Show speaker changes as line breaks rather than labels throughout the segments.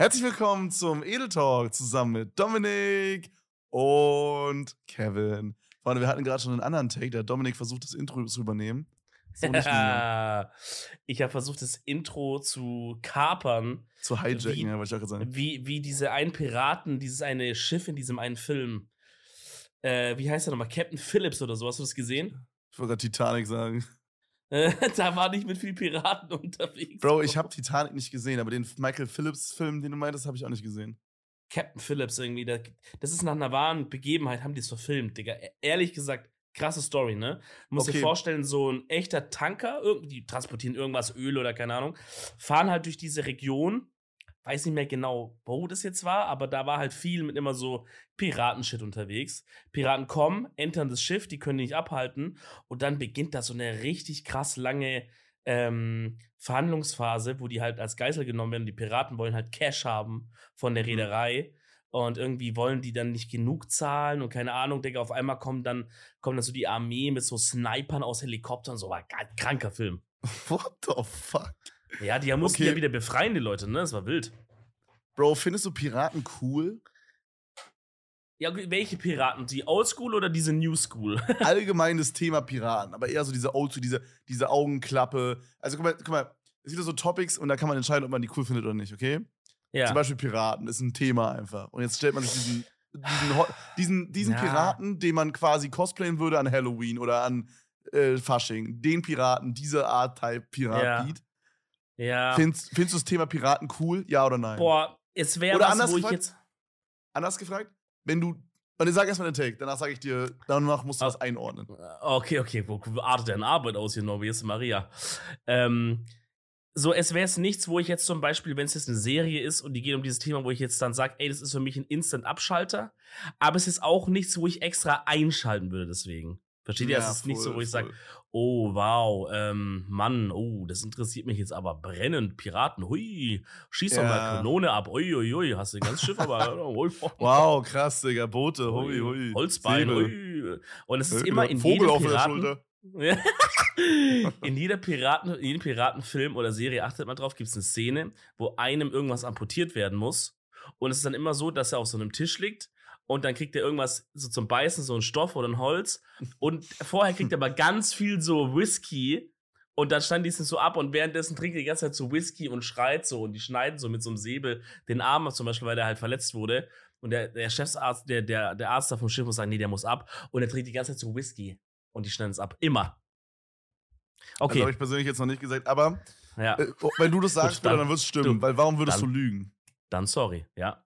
Herzlich willkommen zum Edel Talk zusammen mit Dominik und Kevin. Freunde, wir hatten gerade schon einen anderen Take, der Dominik versucht, das Intro zu übernehmen.
So ich habe versucht, das Intro zu kapern.
Zu hijacken,
wie,
ja, wollte ich auch gerade sagen.
Wie, wie diese einen Piraten, dieses eine Schiff in diesem einen Film. Äh, wie heißt der nochmal? Captain Phillips oder so. Hast du das gesehen?
Ich wollte gerade Titanic sagen.
da war nicht mit viel Piraten unterwegs.
Bro, ich habe Titanic nicht gesehen, aber den Michael Phillips-Film, den du meintest, habe ich auch nicht gesehen.
Captain Phillips irgendwie, das ist nach einer wahren Begebenheit, haben die es verfilmt, Digga. E-, ehrlich gesagt, krasse Story, ne? Du musst okay. dir vorstellen, so ein echter Tanker, die transportieren irgendwas, Öl oder keine Ahnung, fahren halt durch diese Region weiß nicht mehr genau, wo das jetzt war, aber da war halt viel mit immer so Piratenshit unterwegs. Piraten kommen, entern das Schiff, die können nicht abhalten und dann beginnt da so eine richtig krass lange ähm, Verhandlungsphase, wo die halt als Geisel genommen werden. Die Piraten wollen halt Cash haben von der mhm. Reederei. Und irgendwie wollen die dann nicht genug zahlen und keine Ahnung, Digga, auf einmal kommt dann, kommt dann so die Armee mit so Snipern aus Helikoptern, so war ein kranker Film.
What the fuck?
Ja, die mussten okay. ja wieder befreien, die Leute, ne? Das war wild.
Bro, findest du Piraten cool?
Ja, welche Piraten? Die Oldschool oder diese New School?
Allgemeines Thema Piraten, aber eher so diese Oldschool, diese, diese Augenklappe. Also guck mal, guck mal, es gibt so Topics und da kann man entscheiden, ob man die cool findet oder nicht, okay? Ja. Zum Beispiel Piraten ist ein Thema einfach. Und jetzt stellt man sich diesen, diesen, diesen, diesen ja. Piraten, den man quasi cosplayen würde an Halloween oder an äh, Fasching. Den Piraten, diese Art Type Pirat ja. Beat.
Ja.
Findest, findest du das Thema Piraten cool? Ja oder nein?
Boah, es wäre was,
anders
wo
gefragt,
ich jetzt.
Anders gefragt, wenn du. Und ich sag erstmal den Take, danach sage ich dir, danach musst du das einordnen.
Okay, okay, wo artet deine Arbeit aus hier ist Maria? Ähm, so, es wäre es nichts, wo ich jetzt zum Beispiel, wenn es jetzt eine Serie ist und die geht um dieses Thema, wo ich jetzt dann sage, ey, das ist für mich ein Instant-Abschalter, aber es ist auch nichts, wo ich extra einschalten würde deswegen. Versteht ihr? Ja, es ist voll, nicht so, wo ich sage, oh wow, ähm, Mann, oh, das interessiert mich jetzt aber brennend. Piraten, hui, schieß doch ja. mal Kanone ab, ui, ui, ui, hast du ganz Schiff, aber.
wow, krass, Digga, Boote, hui, hui.
Holzbein, hui. Und es ist immer in Vogel jedem Piraten. in jeder Piraten, in jedem Piratenfilm oder Serie, achtet mal drauf, gibt es eine Szene, wo einem irgendwas amputiert werden muss. Und es ist dann immer so, dass er auf so einem Tisch liegt und dann kriegt er irgendwas so zum Beißen, so ein Stoff oder ein Holz. Und vorher kriegt er aber ganz viel so Whisky. Und dann stand die so ab und währenddessen trinkt er die ganze Zeit so Whisky und schreit so und die schneiden so mit so einem Säbel den Arm ab, zum Beispiel, weil der halt verletzt wurde. Und der, der Chefsarzt, der, der, der Arzt da vom Schiff muss sagen, nee, der muss ab. Und er trinkt die ganze Zeit so Whisky. Und die schneiden es ab. Immer.
Okay. Das habe ich persönlich jetzt noch nicht gesagt, aber ja. äh, wenn du das sagst, Gut, dann, dann wird es stimmen. Du, weil warum würdest dann, du lügen?
Dann sorry, ja.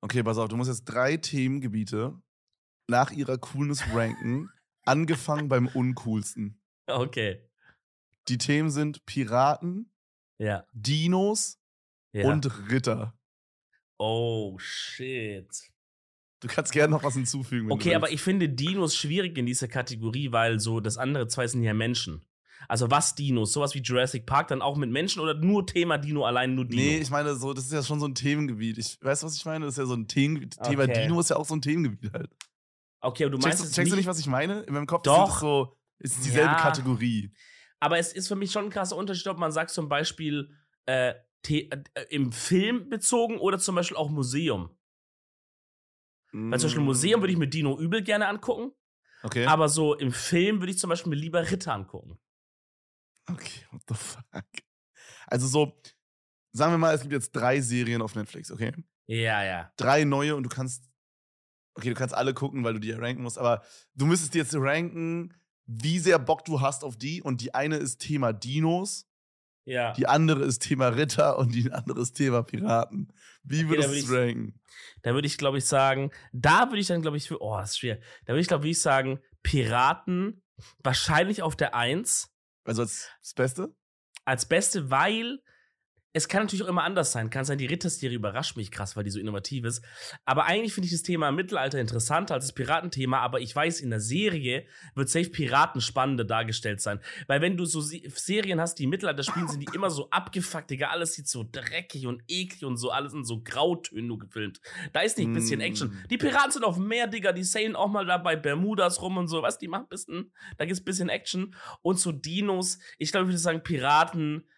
Okay, pass auf, du musst jetzt drei Themengebiete nach ihrer Coolness ranken, angefangen beim uncoolsten.
Okay.
Die Themen sind Piraten,
ja.
Dinos ja. und Ritter.
Oh, shit.
Du kannst gerne noch was hinzufügen.
okay, aber ich finde Dinos schwierig in dieser Kategorie, weil so das andere zwei sind ja Menschen. Also was Dinos? Sowas wie Jurassic Park dann auch mit Menschen oder nur Thema Dino allein nur Dino?
Nee, ich meine, so, das ist ja schon so ein Themengebiet. Ich weiß, was ich meine? Das ist ja so ein Themengebiet. Okay. Thema Dino ist ja auch so ein Themengebiet halt.
Okay, aber du meinst.
Checkst, checkst du nicht, was ich meine? In meinem Kopf
Doch.
ist so, ist dieselbe ja. Kategorie.
Aber es ist für mich schon ein krasser Unterschied, ob man sagt, zum Beispiel äh, äh, im Film bezogen oder zum Beispiel auch Museum. Mm. Weil zum Beispiel Museum würde ich mir Dino übel gerne angucken.
Okay.
Aber so im Film würde ich zum Beispiel mir lieber Ritter angucken.
Okay, what the fuck? Also so, sagen wir mal, es gibt jetzt drei Serien auf Netflix, okay?
Ja, ja.
Drei neue und du kannst, okay, du kannst alle gucken, weil du die ja ranken musst, aber du müsstest jetzt ranken, wie sehr Bock du hast auf die und die eine ist Thema Dinos.
Ja.
Die andere ist Thema Ritter und die andere ist Thema Piraten. Wie würdest okay, du es ranken?
Da würde ich, glaube ich, sagen, da würde ich dann, glaube ich, für, oh, das ist schwer. Da würde ich, glaube ich, sagen, Piraten wahrscheinlich auf der Eins
also als das Beste?
Als Beste, weil es kann natürlich auch immer anders sein. Kann sein, die Ritterserie überrascht mich krass, weil die so innovativ ist. Aber eigentlich finde ich das Thema Mittelalter interessanter als das Piratenthema. Aber ich weiß, in der Serie wird safe Piraten spannender dargestellt sein. Weil wenn du so Serien hast, die im Mittelalter spielen, sind die immer so abgefuckt, Digga. Alles sieht so dreckig und eklig und so. Alles in so Grautönen nur gefilmt. Da ist nicht ein bisschen Action. Mm. Die Piraten sind auf dem Meer, Digga. Die sailen auch mal da bei Bermudas rum und so. Was, die machen ein bisschen, da gibt es ein bisschen Action. Und so Dinos. Ich glaube, ich würde sagen, Piraten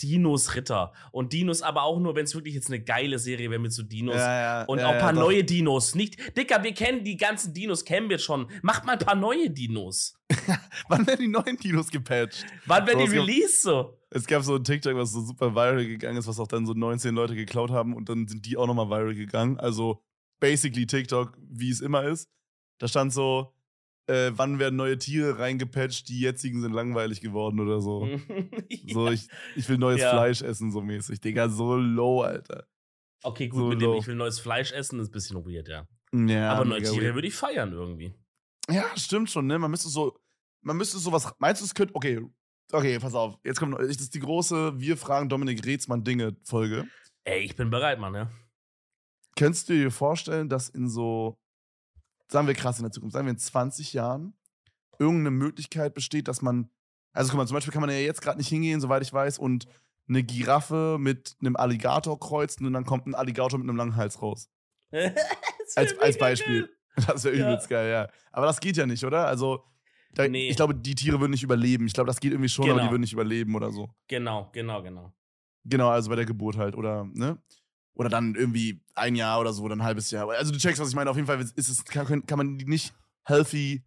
Dinos Ritter. Und Dinos aber auch nur, wenn es wirklich jetzt eine geile Serie wäre mit so Dinos. Ja, ja, und ja, auch ein paar neue Dinos. Nicht, Dicker, wir kennen die ganzen Dinos, kennen wir schon. Macht mal ein paar neue Dinos.
Wann werden die neuen Dinos gepatcht?
Wann werden die released so?
Es gab so ein TikTok, was so super viral gegangen ist, was auch dann so 19 Leute geklaut haben und dann sind die auch nochmal viral gegangen. Also basically TikTok, wie es immer ist. Da stand so, äh, wann werden neue Tiere reingepatcht, die jetzigen sind langweilig geworden oder so. ja. So, ich, ich will neues ja. Fleisch essen, so mäßig. Digga, so low, Alter.
Okay, gut, so mit low. dem ich will neues Fleisch essen, ist ein bisschen weird, ja. ja Aber neue Tiere würde ich feiern irgendwie.
Ja, stimmt schon, ne? Man müsste so, man müsste sowas, meinst du, es könnte, okay, okay, pass auf, jetzt kommt, das ist die große Wir fragen Dominik Reetzmann Dinge Folge.
Ey, ich bin bereit, Mann, ja.
Könntest du dir vorstellen, dass in so sagen wir krass in der Zukunft, sagen wir in 20 Jahren, irgendeine Möglichkeit besteht, dass man, also guck mal, zum Beispiel kann man ja jetzt gerade nicht hingehen, soweit ich weiß, und eine Giraffe mit einem Alligator kreuzen und dann kommt ein Alligator mit einem langen Hals raus. als, als Beispiel. Geil. Das wäre übelst ja. geil, ja. Aber das geht ja nicht, oder? Also, da, nee. ich glaube, die Tiere würden nicht überleben. Ich glaube, das geht irgendwie schon, genau. aber die genau. würden nicht überleben oder so.
Genau, genau, genau.
Genau, also bei der Geburt halt, oder, ne? Oder dann irgendwie ein Jahr oder so, oder ein halbes Jahr. Also du checkst, was ich meine. Auf jeden Fall ist es, kann, kann man die nicht healthy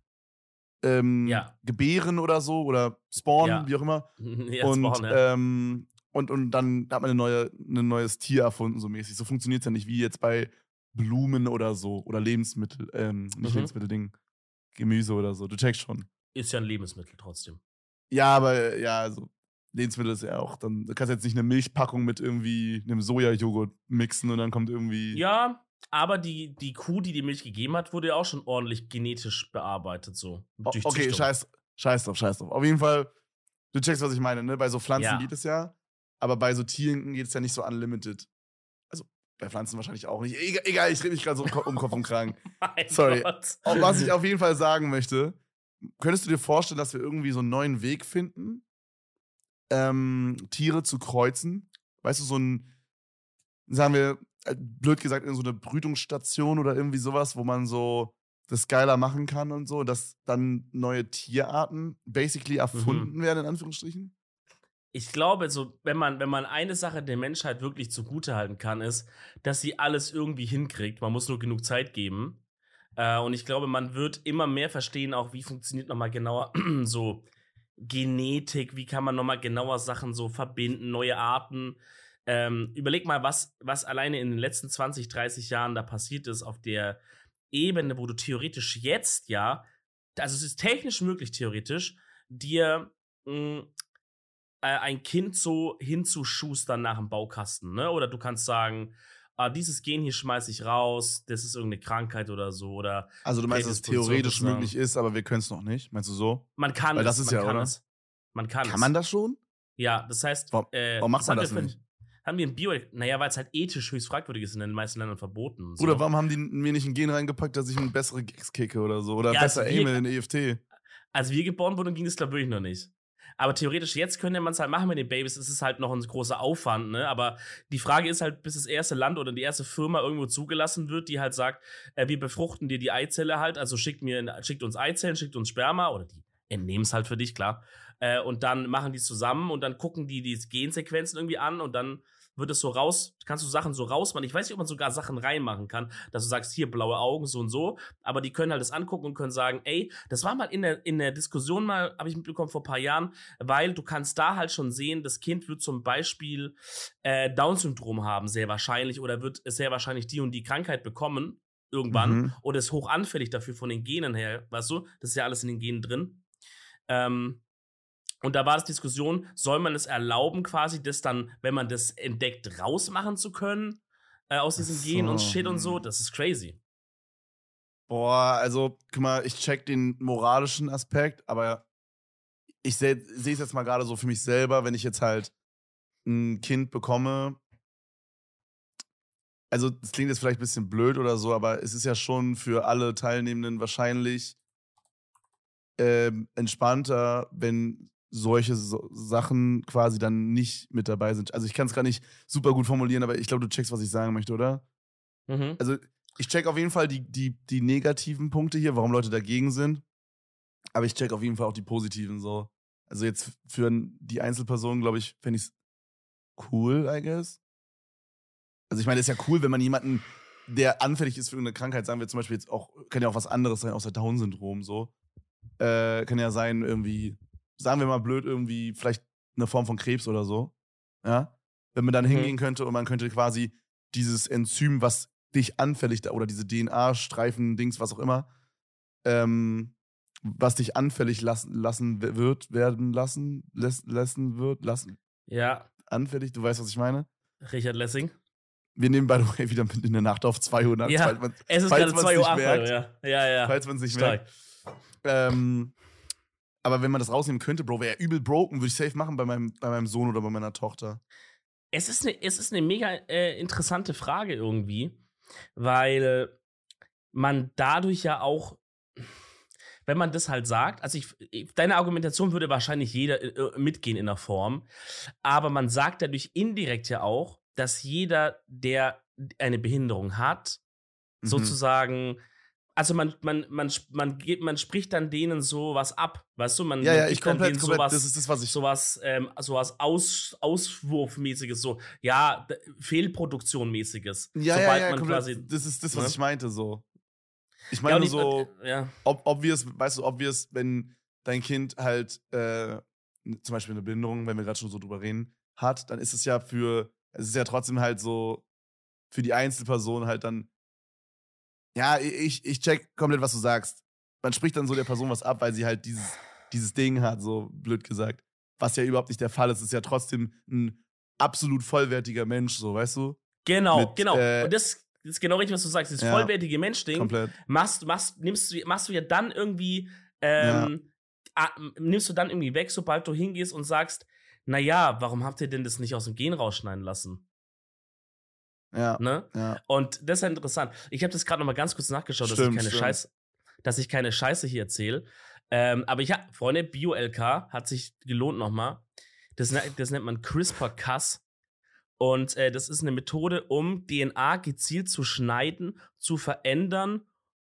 ähm, ja. gebären oder so oder spawnen, ja. wie auch immer. ja, und, spawn, ähm, und, und dann hat man eine neue, ein neues Tier erfunden, so mäßig. So funktioniert es ja nicht wie jetzt bei Blumen oder so. Oder Lebensmittel, ähm, nicht mhm. Lebensmittelding, Gemüse oder so. Du checkst schon.
Ist ja ein Lebensmittel trotzdem.
Ja, aber ja, also Lebensmittel ist ja auch, dann du kannst jetzt nicht eine Milchpackung mit irgendwie einem Sojajoghurt mixen und dann kommt irgendwie.
Ja, aber die, die Kuh, die die Milch gegeben hat, wurde ja auch schon ordentlich genetisch bearbeitet, so.
okay, scheiß, scheiß drauf, scheiß drauf. Auf jeden Fall, du checkst, was ich meine, ne? Bei so Pflanzen ja. geht es ja, aber bei so Tieren geht es ja nicht so unlimited. Also bei Pflanzen wahrscheinlich auch nicht. Egal, egal ich rede mich gerade so um Kopf und Kragen. Sorry. Gott. was ich auf jeden Fall sagen möchte, könntest du dir vorstellen, dass wir irgendwie so einen neuen Weg finden, ähm, Tiere zu kreuzen. Weißt du, so ein, sagen wir, äh, blöd gesagt, in so eine Brütungsstation oder irgendwie sowas, wo man so das geiler machen kann und so, dass dann neue Tierarten basically erfunden mhm. werden, in Anführungsstrichen?
Ich glaube, so, wenn man, wenn man eine Sache der Menschheit wirklich zugutehalten kann, ist, dass sie alles irgendwie hinkriegt. Man muss nur genug Zeit geben. Äh, und ich glaube, man wird immer mehr verstehen, auch wie funktioniert nochmal genauer so Genetik, wie kann man nochmal genauer Sachen so verbinden, neue Arten. Ähm, überleg mal, was, was alleine in den letzten 20, 30 Jahren da passiert ist auf der Ebene, wo du theoretisch jetzt ja, also es ist technisch möglich, theoretisch, dir mh, hm, äh, ein Kind so hinzuschustern nach dem Baukasten, ne? Oder du kannst sagen, ah, dieses Gen hier schmeiße ich raus, das ist irgendeine Krankheit oder so. Oder
also du meinst, dass es theoretisch möglich ist, aber wir können es noch nicht? Meinst du so?
Man kann
Weil das es, ist
ja,
oder?
Es. Man kann
Kann man das schon?
Ja, das heißt.
Warum, äh, warum macht man das nicht?
Haben wir ein Bio, naja, weil es halt ethisch höchst fragwürdig ist in den meisten Ländern verboten.
So. Oder warum haben die mir nicht ein Gen reingepackt, dass ich ein bessere Gags kicke oder so? Oder ja, besser also aime in EFT?
Als wir geboren wurden, ging das, glaube ich, noch nicht. Aber theoretisch jetzt könnte man es halt machen mit den Babys. Es ist halt noch ein großer Aufwand, ne? Aber die Frage ist halt, bis das erste Land oder die erste Firma irgendwo zugelassen wird, die halt sagt, äh, wir befruchten dir die Eizelle halt, also schickt mir, schickt uns Eizellen, schickt uns Sperma oder die entnehmen es halt für dich, klar. Äh, und dann machen die zusammen und dann gucken die die Gensequenzen irgendwie an und dann wird es so raus, kannst du Sachen so rausmachen. Ich weiß nicht, ob man sogar Sachen reinmachen kann, dass du sagst, hier blaue Augen, so und so. Aber die können halt das angucken und können sagen, ey, das war mal in der, in der Diskussion mal, habe ich mitbekommen vor ein paar Jahren, weil du kannst da halt schon sehen, das Kind wird zum Beispiel äh, Down-Syndrom haben, sehr wahrscheinlich, oder wird sehr wahrscheinlich die und die Krankheit bekommen, irgendwann, mhm. oder ist hoch anfällig dafür von den Genen her, weißt du? Das ist ja alles in den Genen drin. Ähm, und da war es Diskussion, soll man es erlauben, quasi das dann, wenn man das entdeckt, rausmachen zu können äh, aus diesem so. Gen und Shit und so? Hm. Das ist crazy.
Boah, also, guck mal, ich check den moralischen Aspekt, aber ich sehe es jetzt mal gerade so für mich selber, wenn ich jetzt halt ein Kind bekomme, also das klingt jetzt vielleicht ein bisschen blöd oder so, aber es ist ja schon für alle Teilnehmenden wahrscheinlich ähm, entspannter, wenn solche so Sachen quasi dann nicht mit dabei sind. Also ich kann es gar nicht super gut formulieren, aber ich glaube, du checkst, was ich sagen möchte, oder? Mhm. Also ich check auf jeden Fall die, die, die negativen Punkte hier, warum Leute dagegen sind. Aber ich check auf jeden Fall auch die positiven so. Also jetzt für die Einzelpersonen, glaube ich, fände ich es cool, I guess. Also ich meine, es ist ja cool, wenn man jemanden, der anfällig ist für irgendeine Krankheit, sagen wir zum Beispiel jetzt auch, kann ja auch was anderes sein, außer Down-Syndrom so. Äh, kann ja sein, irgendwie, sagen wir mal blöd, irgendwie vielleicht eine Form von Krebs oder so. Ja. Wenn man dann mhm. hingehen könnte und man könnte quasi dieses Enzym, was dich anfällig, oder diese DNA-Streifen, Dings, was auch immer, ähm, was dich anfällig lassen, lassen wird, werden lassen, lassen wird, lassen.
Ja.
Anfällig, du weißt, was ich meine?
Richard Lessing.
Wir nehmen, by the way, wieder mit in der Nacht auf 200.
Ja, man, es ist gerade 2 Uhr 8, ja. ja, ja.
Falls man es nicht Stark. merkt. Ähm, aber wenn man das rausnehmen könnte, Bro, wäre er übel broken, würde ich safe machen bei meinem, bei meinem Sohn oder bei meiner Tochter.
Es ist eine, es ist eine mega äh, interessante Frage irgendwie, weil man dadurch ja auch, wenn man das halt sagt, also ich, deine Argumentation würde wahrscheinlich jeder äh, mitgehen in der Form, aber man sagt dadurch indirekt ja auch, dass jeder, der eine Behinderung hat, mhm. sozusagen also man, man, man, man, geht, man spricht dann denen sowas ab, weißt du? Man,
ja, ja, ich komplett, denen komplett, sowas, das ist das, was ich.
Sowas, ähm, sowas Aus, Auswurfmäßiges, so, ja, Fehlproduktionmäßiges.
Ja, ja, ja, komplett, quasi, das ist das, was ne? ich meinte, so. Ich meine ja, so, ja. ob, ob wir es, weißt du, ob wir es, wenn dein Kind halt äh, zum Beispiel eine Behinderung, wenn wir gerade schon so drüber reden, hat, dann ist es ja für, es ist ja trotzdem halt so für die Einzelperson halt dann ja, ich, ich check komplett, was du sagst. Man spricht dann so der Person was ab, weil sie halt dieses, dieses Ding hat, so blöd gesagt. Was ja überhaupt nicht der Fall ist. Ist ja trotzdem ein absolut vollwertiger Mensch, so, weißt du?
Genau, Mit, genau. Äh, Und das, das, ist genau richtig, was du sagst. Das ja, vollwertige Mensch-Ding komplett. machst, machst, nimmst, du, machst du ja dann irgendwie, ähm, ja. nimmst du dann irgendwie weg, sobald du hingehst und sagst, naja, warum habt ihr denn das nicht aus dem Gen rausschneiden lassen?
Ja,
ne?
ja.
Und das ist ja interessant. Ich habe das gerade noch mal ganz kurz nachgeschaut, stimmt, dass ich keine stimmt. Scheiße, dass ich keine Scheiße hier erzähle. Ähm, aber ich habe, Freunde, Bio-LK hat sich gelohnt nochmal. Das, ne, das nennt man CRISPR-Cas. Und äh, das ist eine Methode, um DNA gezielt zu schneiden, zu verändern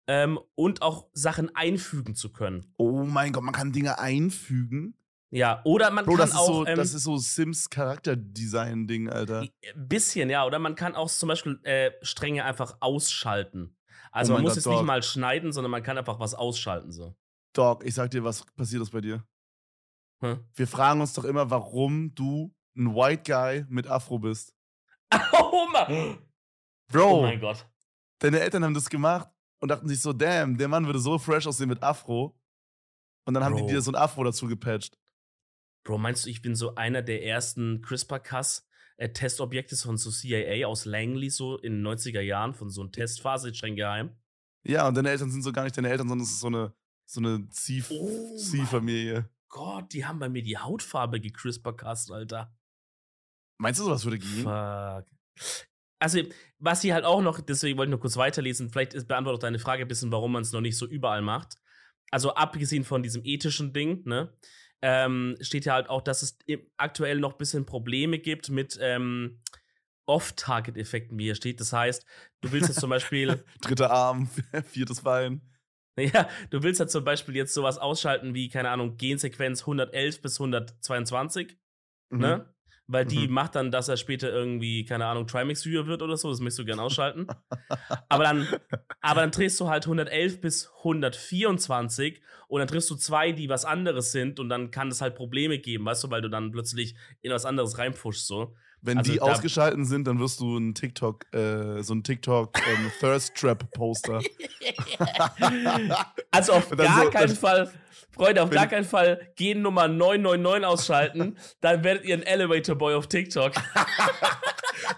ähm, und auch Sachen einfügen zu können.
Oh mein Gott, man kann Dinge einfügen?
Ja, oder man
Bro,
kann
das
auch.
So, ähm, das ist so Sims Charakterdesign-Ding, Alter.
Ein bisschen, ja. Oder man kann auch zum Beispiel äh, Stränge einfach ausschalten. Also oh man muss Gott, jetzt Dog. nicht mal schneiden, sondern man kann einfach was ausschalten. so.
Dog, ich sag dir, was passiert ist bei dir. Hm? Wir fragen uns doch immer, warum du ein White Guy mit Afro bist.
Oh mein,
Bro,
oh mein Gott.
Deine Eltern haben das gemacht und dachten sich so, damn, der Mann würde so fresh aussehen mit Afro. Und dann haben Bro. die dir so ein Afro dazu gepatcht.
Bro, meinst du, ich bin so einer der ersten CRISPR-Cas äh, Testobjekte von so CIA aus Langley so in den 90er Jahren von so einer Testphase, streng geheim?
Ja, und deine Eltern sind so gar nicht deine Eltern, sondern es ist so eine, so eine Ziehfamilie.
Oh Gott, die haben bei mir die Hautfarbe gecrisper-cast, Alter.
Meinst du, sowas würde gehen?
Fuck. Also, was sie halt auch noch, deswegen wollte ich nur kurz weiterlesen, vielleicht beantwortet deine Frage ein bisschen, warum man es noch nicht so überall macht. Also, abgesehen von diesem ethischen Ding, ne? Ähm, steht ja halt auch, dass es aktuell noch ein bisschen Probleme gibt mit ähm, Off-Target-Effekten, wie hier steht. Das heißt, du willst jetzt zum Beispiel.
Dritter Arm, viertes Bein.
Ja, du willst ja zum Beispiel jetzt sowas ausschalten wie, keine Ahnung, Gensequenz 111 bis 122. Mhm. Ne? Weil die mhm. macht dann, dass er später irgendwie, keine Ahnung, Trimax-Viewer wird oder so. Das möchtest du gerne ausschalten. aber, dann, aber dann drehst du halt 111 bis 124 und dann triffst du zwei, die was anderes sind und dann kann es halt Probleme geben, weißt du, weil du dann plötzlich in was anderes reinpfuschst, so.
Wenn also die ausgeschalten sind, dann wirst du ein TikTok, äh, so ein TikTok ähm, Thirst Trap Poster.
also auf gar so, keinen Fall Freunde, auf gar keinen Fall Gen Nummer 999 ausschalten, dann werdet ihr ein Elevator Boy auf TikTok.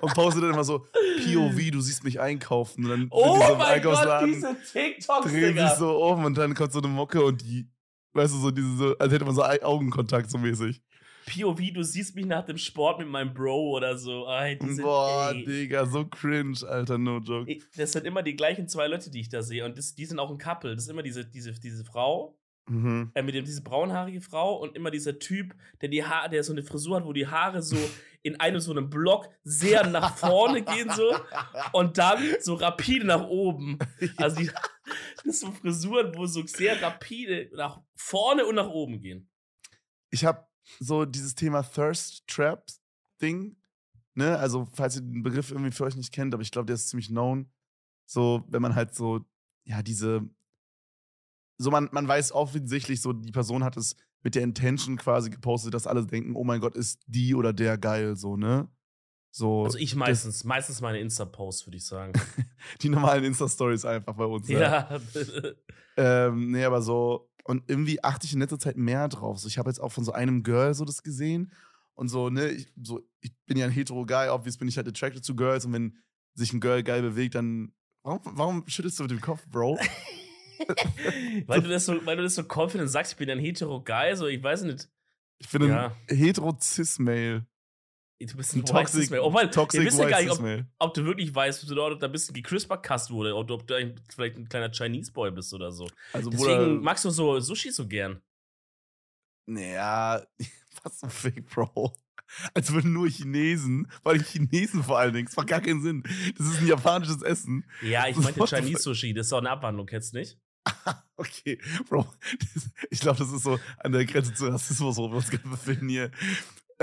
und postet dann immer so, POV, du siehst mich einkaufen. Und dann
oh so mein Gott, diese TikToks,
Drehen sich so um und dann kommt so eine Mocke und die, weißt du, so diese, so, als hätte man so Augenkontakt so mäßig.
POV, du siehst mich nach dem Sport mit meinem Bro oder so. Ay,
sind, Boah, ey, Digga, so cringe, Alter, no joke.
Das sind immer die gleichen zwei Leute, die ich da sehe. Und das, die sind auch ein Couple. Das ist immer diese, diese, diese Frau, Mhm. Äh, mit dem diese braunhaarige Frau und immer dieser Typ, der die Haare, der so eine Frisur hat, wo die Haare so in einem so einem Block sehr nach vorne gehen so und dann so rapide nach oben. Also die, das sind so Frisuren, wo so sehr rapide nach vorne und nach oben gehen.
Ich habe so dieses Thema Thirst Trap Ding, ne? Also falls ihr den Begriff irgendwie für euch nicht kennt, aber ich glaube, der ist ziemlich known. So, wenn man halt so ja diese so man, man weiß offensichtlich, so die Person hat es mit der Intention quasi gepostet, dass alle denken, oh mein Gott, ist die oder der geil, so, ne? So,
also ich meistens, das, meistens meine Insta-Posts, würde ich sagen.
die normalen Insta-Stories einfach bei uns.
Ne? Ja.
ähm, nee, aber so, und irgendwie achte ich in letzter Zeit mehr drauf. So, ich habe jetzt auch von so einem Girl so das gesehen. Und so, ne, ich, so, ich bin ja ein hetero Guy, obvious bin ich halt attracted to Girls. Und wenn sich ein Girl geil bewegt, dann. Warum, warum schüttelst du mit dem Kopf, Bro?
weil, du das so, weil du das so confident sagst, ich bin ein hetero-Guy, so, ich weiß nicht.
Ich bin ja. ein hetero-cis-Male.
Du bist ein, ein toxic, oh, weil, toxic ihr wisst ja gar nicht, ob, ob, du wirklich weißt, ob du da ein bisschen gecrisper-cast wurde oder ob du vielleicht ein kleiner Chinese-Boy bist oder so. Also, Deswegen magst du so Sushi so gern.
Naja, was so fake, Bro. Als würden nur Chinesen, weil Chinesen vor allen Dingen, das macht gar keinen Sinn. Das ist ein japanisches Essen.
Ja, ich meinte Chinese Sushi, das ist auch eine Abwandlung, kennst du nicht?
okay, Bro, das, ich glaube, das ist so an der Grenze zu Rassismus, wo wir uns gerade befinden hier.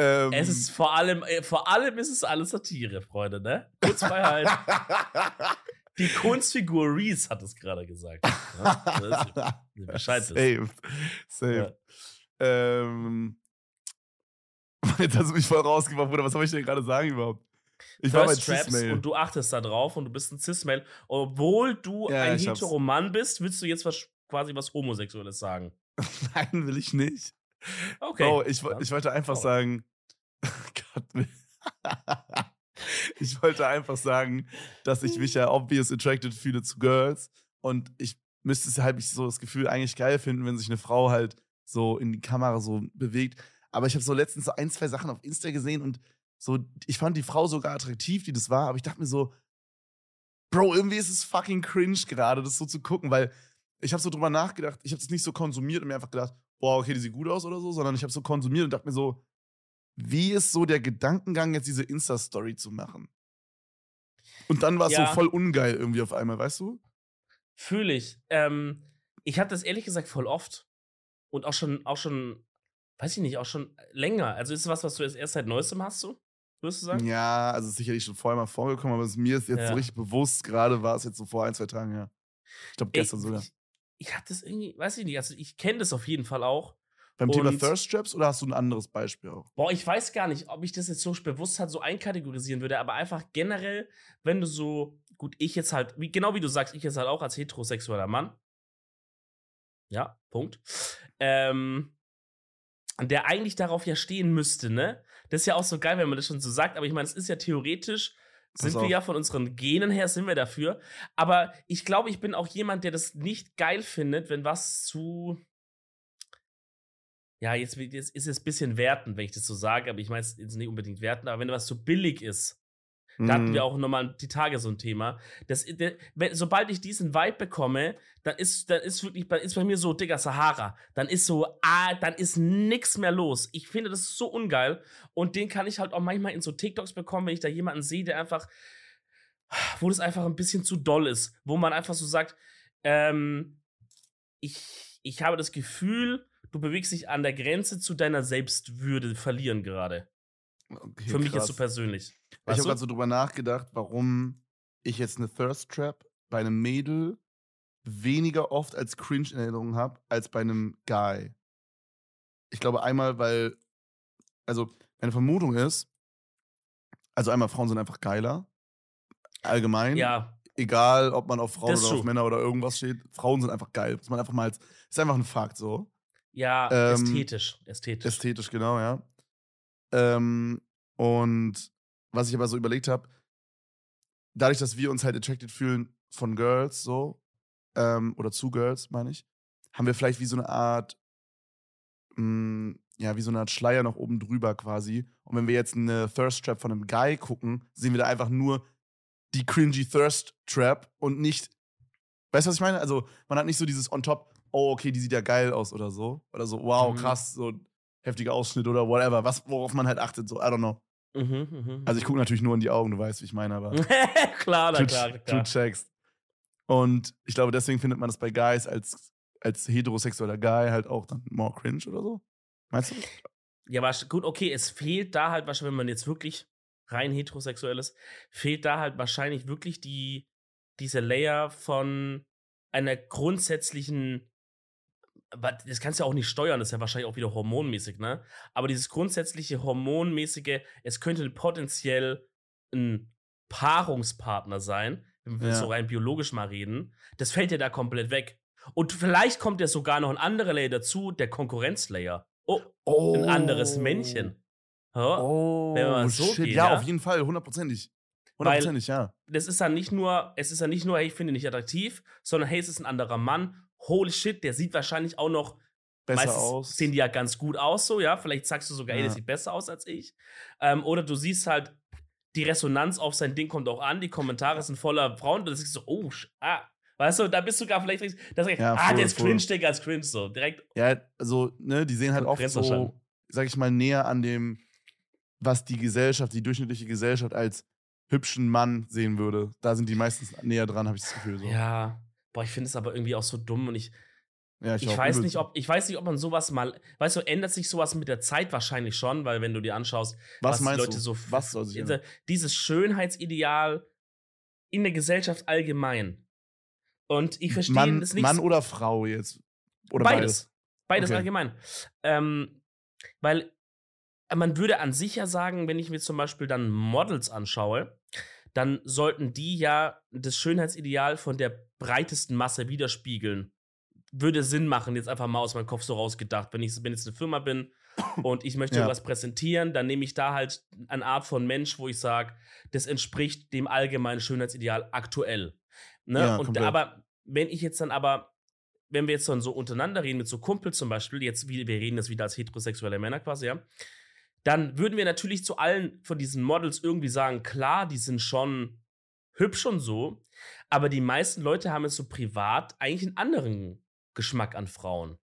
Ähm, es ist vor allem, äh, vor allem ist es alles Satire, Freunde, ne? Kurzfreiheit. Die Kunstfigur Reese hat es gerade gesagt. Ja? Bescheid
Safe. Safe. Ja. Ähm, jetzt hast du mich voll rausgemacht, Bruder. Was soll ich denn gerade sagen überhaupt?
Ich war bei Traps und du achtest da drauf und du bist ein Cis-Mail. Obwohl du ja, ein hetero Mann bist, willst du jetzt was, quasi was Homosexuelles sagen?
Nein, will ich nicht. Okay. Oh, ich, ich wollte einfach sagen. ich wollte einfach sagen, dass ich mich ja obvious attracted fühle zu Girls und ich müsste es halt so das Gefühl eigentlich geil finden, wenn sich eine Frau halt so in die Kamera so bewegt. Aber ich habe so letztens so ein, zwei Sachen auf Insta gesehen und so, ich fand die Frau sogar attraktiv, die das war, aber ich dachte mir so, Bro, irgendwie ist es fucking cringe gerade, das so zu gucken, weil ich habe so drüber nachgedacht, ich habe das nicht so konsumiert und mir einfach gedacht, boah, okay, die sieht gut aus oder so, sondern ich habe so konsumiert und dachte mir so, wie ist so der Gedankengang, jetzt diese Insta-Story zu machen? Und dann war es ja. so voll ungeil irgendwie auf einmal, weißt du?
Fühle ich. Ähm, ich habe das ehrlich gesagt voll oft. Und auch schon, auch schon, weiß ich nicht, auch schon länger. Also ist es was, was du erst seit neuestem hast, so? Würdest du sagen?
Ja, also sicherlich schon vorher mal vorgekommen, aber mir ist jetzt ja. so richtig bewusst, gerade war es jetzt so vor ein, zwei Tagen, ja. Ich glaube gestern Ey, sogar.
Ich, ich hatte das irgendwie, weiß ich nicht, also ich kenne das auf jeden Fall auch.
Beim und, Thema Thirst Traps oder hast du ein anderes Beispiel auch?
Boah, ich weiß gar nicht, ob ich das jetzt so bewusst halt so einkategorisieren würde, aber einfach generell, wenn du so, gut, ich jetzt halt, wie, genau wie du sagst, ich jetzt halt auch als heterosexueller Mann. Ja, Punkt. Ähm, der eigentlich darauf ja stehen müsste, ne? Das ist ja auch so geil, wenn man das schon so sagt, aber ich meine, es ist ja theoretisch sind wir ja von unseren Genen her, sind wir dafür. Aber ich glaube, ich bin auch jemand, der das nicht geil findet, wenn was zu. Ja, jetzt, jetzt ist es ein bisschen wertend, wenn ich das so sage, aber ich meine es jetzt nicht unbedingt wertend, aber wenn was zu billig ist, da hatten wir mhm. auch nochmal die Tage so ein Thema. Das, der, wenn, sobald ich diesen Vibe bekomme, dann ist, dann ist wirklich, dann ist bei mir so, Digga, Sahara. Dann ist so, ah, dann ist nix mehr los. Ich finde das so ungeil. Und den kann ich halt auch manchmal in so TikToks bekommen, wenn ich da jemanden sehe, der einfach, wo das einfach ein bisschen zu doll ist. Wo man einfach so sagt, ähm, ich, ich habe das Gefühl, du bewegst dich an der Grenze zu deiner Selbstwürde verlieren gerade. Okay, Für mich krass. jetzt so persönlich.
ich habe gerade so drüber nachgedacht, warum ich jetzt eine Thirst Trap bei einem Mädel weniger oft als cringe in Erinnerung habe, als bei einem Guy. Ich glaube einmal, weil, also meine Vermutung ist, also einmal Frauen sind einfach geiler. Allgemein.
Ja.
Egal, ob man auf Frauen oder auf Männer oder irgendwas steht. Frauen sind einfach geil. Muss man einfach mal als, ist einfach ein Fakt so.
Ja, ähm, ästhetisch. Ästhetisch.
Ästhetisch, genau, ja. Ähm, und was ich aber so überlegt habe, dadurch, dass wir uns halt attracted fühlen von Girls, so, ähm, oder zu Girls, meine ich, haben wir vielleicht wie so eine Art, mh, hm, ja, wie so eine Art Schleier noch oben drüber quasi. Und wenn wir jetzt eine Thirst Trap von einem Guy gucken, sehen wir da einfach nur die cringy Thirst Trap und nicht, weißt du, was ich meine? Also, man hat nicht so dieses on top, oh, okay, die sieht ja geil aus oder so. Oder so, wow, mhm. krass, so heftiger Ausschnitt oder whatever, was, worauf man halt achtet, so, I don't know. Mhm, mh, also ich gucke natürlich nur in die Augen, du weißt, wie ich meine, aber.
klar, na, klar, klar.
Du checkst. Und ich glaube, deswegen findet man das bei Guys als, als heterosexueller Guy halt auch dann more cringe oder so. Meinst du?
Ja, aber gut, okay, es fehlt da halt wahrscheinlich, wenn man jetzt wirklich rein heterosexuell ist, fehlt da halt wahrscheinlich wirklich die, diese Layer von einer grundsätzlichen das kannst du ja auch nicht steuern, das ist ja wahrscheinlich auch wieder hormonmäßig, ne? Aber dieses grundsätzliche hormonmäßige, es könnte potenziell ein Paarungspartner sein, wenn wir ja. so rein biologisch mal reden, das fällt ja da komplett weg. Und vielleicht kommt ja sogar noch ein anderer Layer dazu, der Konkurrenzlayer. Oh, oh. ein anderes Männchen.
Oh, wenn man so shit. Geht, ja, ja, auf jeden Fall, hundertprozentig. Hundertprozentig, ja.
Das ist dann nicht nur, es ist ja nicht nur, hey, ich finde ihn nicht attraktiv, sondern hey, es ist ein anderer Mann. Holy shit, der sieht wahrscheinlich auch noch
besser Meistens aus.
Sehen die ja ganz gut aus, so, ja. Vielleicht sagst du sogar, ja. ey, der sieht besser aus als ich. Ähm, oder du siehst halt, die Resonanz auf sein Ding kommt auch an, die Kommentare sind voller Frauen, siehst du so, oh, ah, Weißt du, da bist du gar vielleicht, das ja, ah, der ist cringe, Digga, als cringe, so, direkt.
Ja, also, ne, die sehen halt oft so, sag ich mal, näher an dem, was die Gesellschaft, die durchschnittliche Gesellschaft als hübschen Mann sehen würde. Da sind die meistens näher dran, habe ich das Gefühl. So.
Ja, boah, ich finde es aber irgendwie auch so dumm und ich, ja, ich, ich weiß nicht, ob ich weiß nicht, ob man sowas mal, weißt du, ändert sich sowas mit der Zeit wahrscheinlich schon, weil wenn du dir anschaust,
was, was die Leute
du?
so
was soll sich diese, dieses Schönheitsideal in der Gesellschaft allgemein. Und ich verstehe
es nicht. Mann oder Frau jetzt? Oder
beides. Beides, beides okay. allgemein. Ähm, weil man würde an sich ja sagen, wenn ich mir zum Beispiel dann Models anschaue, dann sollten die ja das Schönheitsideal von der breitesten Masse widerspiegeln. Würde Sinn machen, jetzt einfach mal aus meinem Kopf so rausgedacht. Wenn ich wenn jetzt eine Firma bin und ich möchte ja. was präsentieren, dann nehme ich da halt eine Art von Mensch, wo ich sage, das entspricht dem allgemeinen Schönheitsideal aktuell. Ne? Ja, und aber wenn ich jetzt dann aber, wenn wir jetzt dann so untereinander reden, mit so Kumpel zum Beispiel, jetzt, wir reden jetzt wieder als heterosexuelle Männer quasi, ja, dann würden wir natürlich zu allen von diesen Models irgendwie sagen, klar, die sind schon hübsch und so, aber die meisten Leute haben jetzt so privat eigentlich einen anderen Geschmack an Frauen.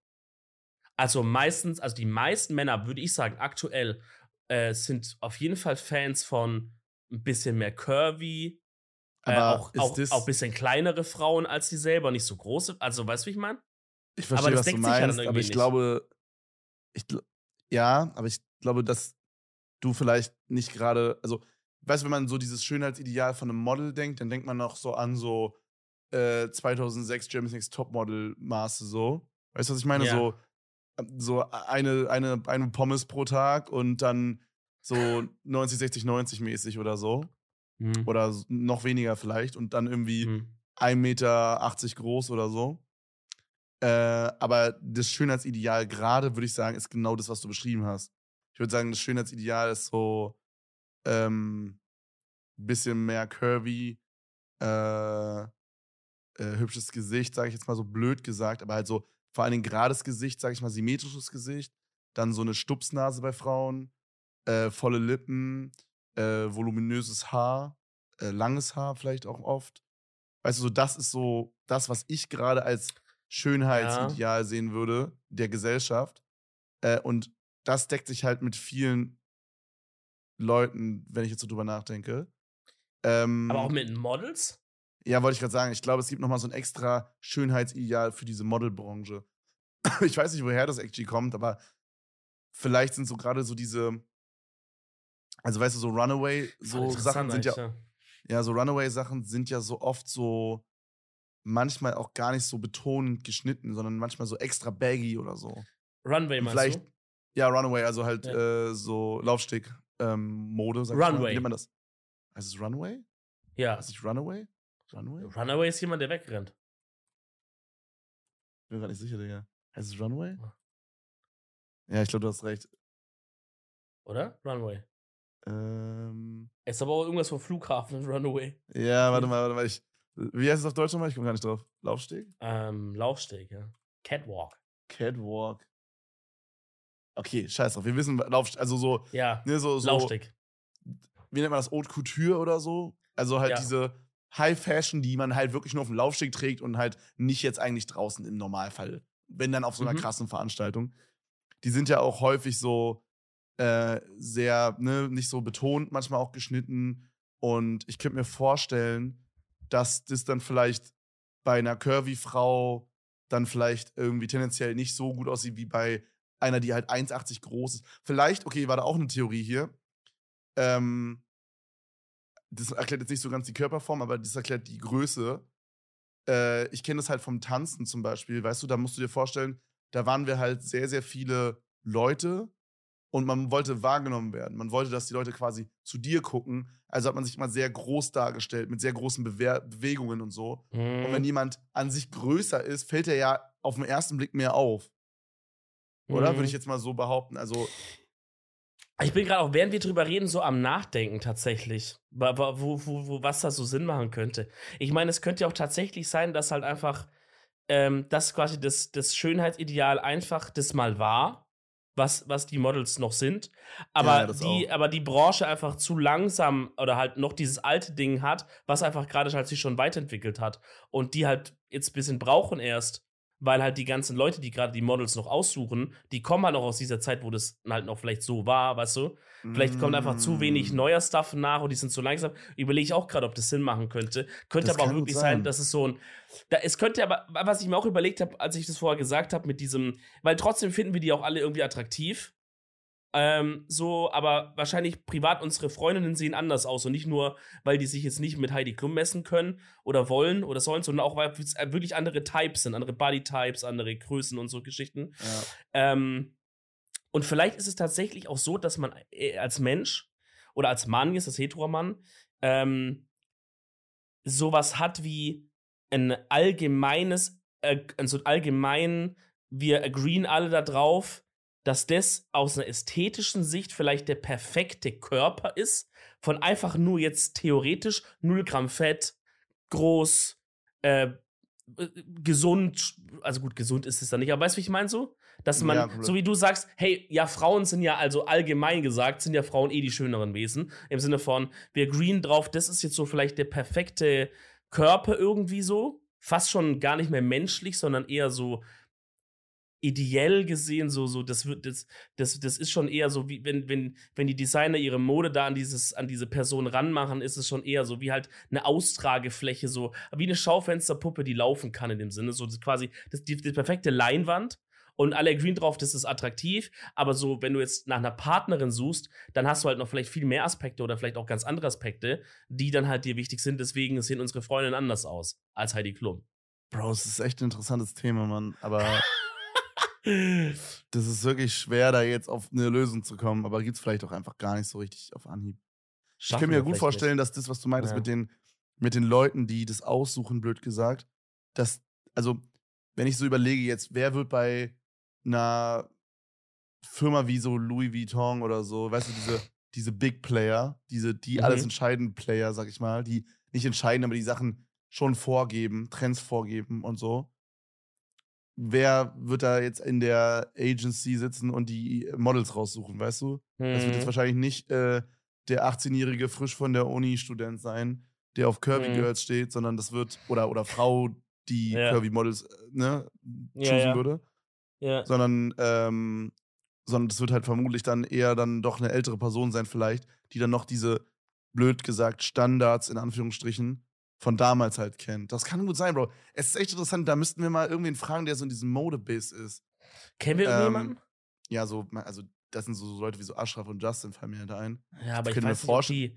Also meistens, also die meisten Männer, würde ich sagen, aktuell äh, sind auf jeden Fall Fans von ein bisschen mehr curvy, äh, auch, auch, auch ein bisschen kleinere Frauen als die selber, nicht so große. Also, weißt du, wie ich meine?
Ich verstehe, was du meinst, aber ich nicht. glaube, ich, ja, aber ich glaube, dass du vielleicht nicht gerade, also, weißt du, wenn man so dieses Schönheitsideal von einem Model denkt, dann denkt man noch so an so äh, 2006 James Next Topmodel Maße so. Weißt du, was ich meine? Ja. So, ähm, so eine, eine, eine Pommes pro Tag und dann so 90, 60, 90 mäßig oder so. Mhm. Oder noch weniger vielleicht und dann irgendwie mhm. 1,80 Meter groß oder so. Äh, aber das Schönheitsideal gerade, würde ich sagen, ist genau das, was du beschrieben hast. Ich würde sagen, das Schönheitsideal ist so ähm, bisschen mehr curvy, äh, äh, hübsches Gesicht, sage ich jetzt mal so blöd gesagt, aber halt so vor allen Dingen gerades Gesicht, sage ich mal symmetrisches Gesicht, dann so eine Stupsnase bei Frauen, äh, volle Lippen, äh, voluminöses Haar, äh, langes Haar vielleicht auch oft. Weißt du, so das ist so das, was ich gerade als Schönheitsideal ja. sehen würde der Gesellschaft. Äh, und das deckt sich halt mit vielen Leuten, wenn ich jetzt so drüber nachdenke.
Ähm, Aber auch mit Models?
Ja, wollte ich gerade sagen. Ich glaube, es gibt nochmal so ein extra Schönheitsideal für diese Modelbranche. ich weiß nicht, woher das actually kommt, aber vielleicht sind so gerade so diese, also weißt du, so Runaway, so Sachen sind ja, ja, ja, so Runaway-Sachen sind ja so oft so manchmal auch gar nicht so betonend geschnitten, sondern manchmal so extra baggy oder so.
Runway meinst Vielleicht, du?
Ja, Runaway, also halt ja. äh, so Laufsteg-Mode. Ähm,
Runway. Wie
nennt man das? Heißt es Runway?
Ja.
Heißt es Runaway? Runway?
Runaway ist jemand, der wegrennt.
Ich bin gar nicht sicher, Digga. Heißt es Runway? Ja, ich glaube, du hast recht.
Oder? Runway.
Ähm.
Es ist aber auch irgendwas vom Flughafen, Runaway.
Ja, warte mal, warte mal. Ich, wie heißt es auf Deutsch nochmal? Ich komme gar nicht drauf. Laufsteg?
Ähm, Laufsteg, ja. Catwalk.
Catwalk. Okay, scheiß drauf. Wir wissen, also so.
Ja.
Ne, so, so,
Laufsteg.
Wie nennt man das? Haute Couture oder so? Also halt
Ja.
diese High Fashion, die man halt wirklich nur auf dem Laufsteg trägt und halt nicht jetzt eigentlich draußen im Normalfall. Wenn dann auf so einer
Mhm.
krassen Veranstaltung. Die sind ja auch häufig so äh, sehr, ne, nicht so betont, manchmal auch geschnitten. Und ich könnte mir vorstellen, dass das dann vielleicht bei einer Curvy-Frau dann vielleicht irgendwie tendenziell nicht so gut aussieht wie bei einer, die halt 1,80 groß ist. Vielleicht, okay, war da auch eine Theorie hier. Ähm, das erklärt jetzt nicht so ganz die Körperform, aber das erklärt die Größe. Äh, ich kenne das halt vom Tanzen zum Beispiel, weißt du, da musst du dir vorstellen, da waren wir halt sehr, sehr viele Leute und man wollte wahrgenommen werden. Man wollte, dass die Leute quasi zu dir gucken. Also hat man sich immer sehr groß dargestellt, mit sehr großen Bewehr Bewegungen und so. Und wenn
Mhm.
jemand an sich größer ist, fällt er ja auf den ersten Blick mehr auf. Oder?
Mhm.
Würde ich jetzt mal so behaupten. Also,
Ich bin gerade auch, während wir drüber reden, so am Nachdenken tatsächlich, wo, wo, wo, was da so Sinn machen könnte. Ich meine, es könnte ja auch tatsächlich sein, dass halt einfach ähm, das quasi das, das Schönheitsideal einfach das mal war, was, was die Models noch sind. Aber,
Ja,
die,
auch.
aber die Branche einfach zu langsam oder halt noch dieses alte Ding hat, was einfach gerade halt sich schon weiterentwickelt hat. Und die halt jetzt ein bisschen brauchen erst, weil halt die ganzen Leute, die gerade die Models noch aussuchen, die kommen halt noch aus dieser Zeit, wo das halt noch vielleicht so war, weißt du? Vielleicht kommt einfach zu wenig
mm,
neuer Stuff nach und die sind zu langsam. Überlege ich auch gerade, ob das Sinn machen könnte. Könnte
Das
aber auch wirklich sein,
sein.
dass es so ein. Da, es könnte aber, was ich mir auch überlegt habe, als ich das vorher gesagt habe, mit diesem, weil trotzdem finden wir die auch alle irgendwie attraktiv. Ähm, so, aber wahrscheinlich privat unsere Freundinnen sehen anders aus und nicht nur, weil die sich jetzt nicht mit Heidi Klum messen können oder wollen oder sollen, sondern auch, weil es wirklich andere Types sind, andere Bodytypes, andere Größen und so Geschichten.
Ja.
Ähm, und vielleicht ist es tatsächlich auch so, dass man äh, als Mensch oder als Mann, jetzt als Heteromann, ähm, sowas hat wie ein allgemeines, äh, also allgemein, wir agreeen alle darauf, dass das aus einer ästhetischen Sicht vielleicht der perfekte Körper ist, von einfach nur jetzt theoretisch 0 Gramm Fett, groß, äh, gesund, also gut, gesund ist es dann nicht, aber weißt du, wie ich meine so? Dass man,
Ja,
so wie du sagst, hey, ja, Frauen sind ja, also allgemein gesagt, sind ja Frauen eh die schöneren Wesen. Im Sinne von, wir green drauf, das ist jetzt so vielleicht der perfekte Körper irgendwie so. Fast schon gar nicht mehr menschlich, sondern eher so ideell gesehen, so, so, das wird, das, das, das ist schon eher so, wie wenn, wenn, wenn die Designer ihre Mode da an dieses, an diese Person ranmachen, ist es schon eher so wie halt eine Austragefläche, so wie eine Schaufensterpuppe, die laufen kann in dem Sinne. So das ist quasi das, die, die perfekte Leinwand. Und alle green drauf, das ist attraktiv, aber so, wenn du jetzt nach einer Partnerin suchst, dann hast du halt noch vielleicht viel mehr Aspekte oder vielleicht auch ganz andere Aspekte, die dann halt dir wichtig sind. Deswegen sehen unsere Freundinnen anders aus als Heidi Klum.
Bro, es ist echt ein interessantes Thema, Mann. Aber das ist wirklich schwer, da jetzt auf eine Lösung zu kommen. Aber gibt es vielleicht auch einfach gar nicht so richtig auf Anhieb. ich kann mir gut vorstellen, dass das, was du meintest
Ja.
mit, den, mit den Leuten, die das aussuchen, blöd gesagt, dass, also, wenn ich so überlege jetzt, wer wird bei einer Firma wie so Louis Vuitton oder so, weißt du, diese, diese Big Player, diese, die
Mhm.
alles entscheidenden Player, sag ich mal, die nicht entscheiden, aber die Sachen schon vorgeben, Trends vorgeben und so. Wer wird da jetzt in der Agency sitzen und die Models raussuchen, weißt du? Das wird jetzt
Mhm.
wahrscheinlich nicht äh, der 18-jährige frisch von der Uni-Student sein, der auf Curvy
Mhm.
Girls steht, sondern das wird, oder, oder Frau, die
Ja.
Curvy Models, ne,
Ja, ja.
würde,
Ja.
sondern, ähm, sondern das wird halt vermutlich dann eher dann doch eine ältere Person sein, vielleicht, die dann noch diese, blöd gesagt, Standards in Anführungsstrichen von damals halt kennt. Das kann gut sein, Bro. Es ist echt interessant, da müssten wir mal irgendwen fragen, der so in diesem Modebiss ist.
Kennen wir
Ähm,
irgendjemanden?
Ja, so, also, das sind so Leute wie so Ashraf und Justin fallen mir halt ein.
Ja, aber ich
mir
weiß nicht, die,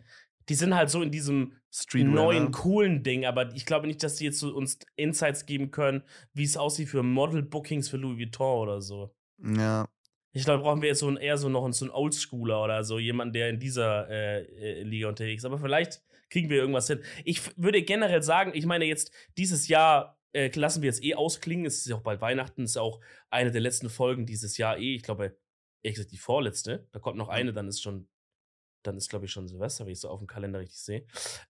die sind halt so in diesem neuen,
ne?
coolen Ding, aber ich glaube nicht, dass die jetzt so uns Insights geben können, wie es aussieht für Model-Bookings für Louis Vuitton oder so.
Ja.
Ich glaube, brauchen wir jetzt so ein, eher so noch so einen Oldschooler oder so, jemand, der in dieser äh, äh, Liga unterwegs ist. Aber vielleicht kriegen wir irgendwas hin. Ich würde generell sagen, ich meine, jetzt dieses Jahr äh, lassen wir jetzt eh ausklingen. Es ist ja auch bald Weihnachten, es ist ja auch eine der letzten Folgen dieses Jahr eh. Ich glaube, ehrlich gesagt, die vorletzte. Da kommt noch eine, dann ist schon, dann ist, glaube ich, schon Silvester, wenn ich so auf dem Kalender richtig sehe.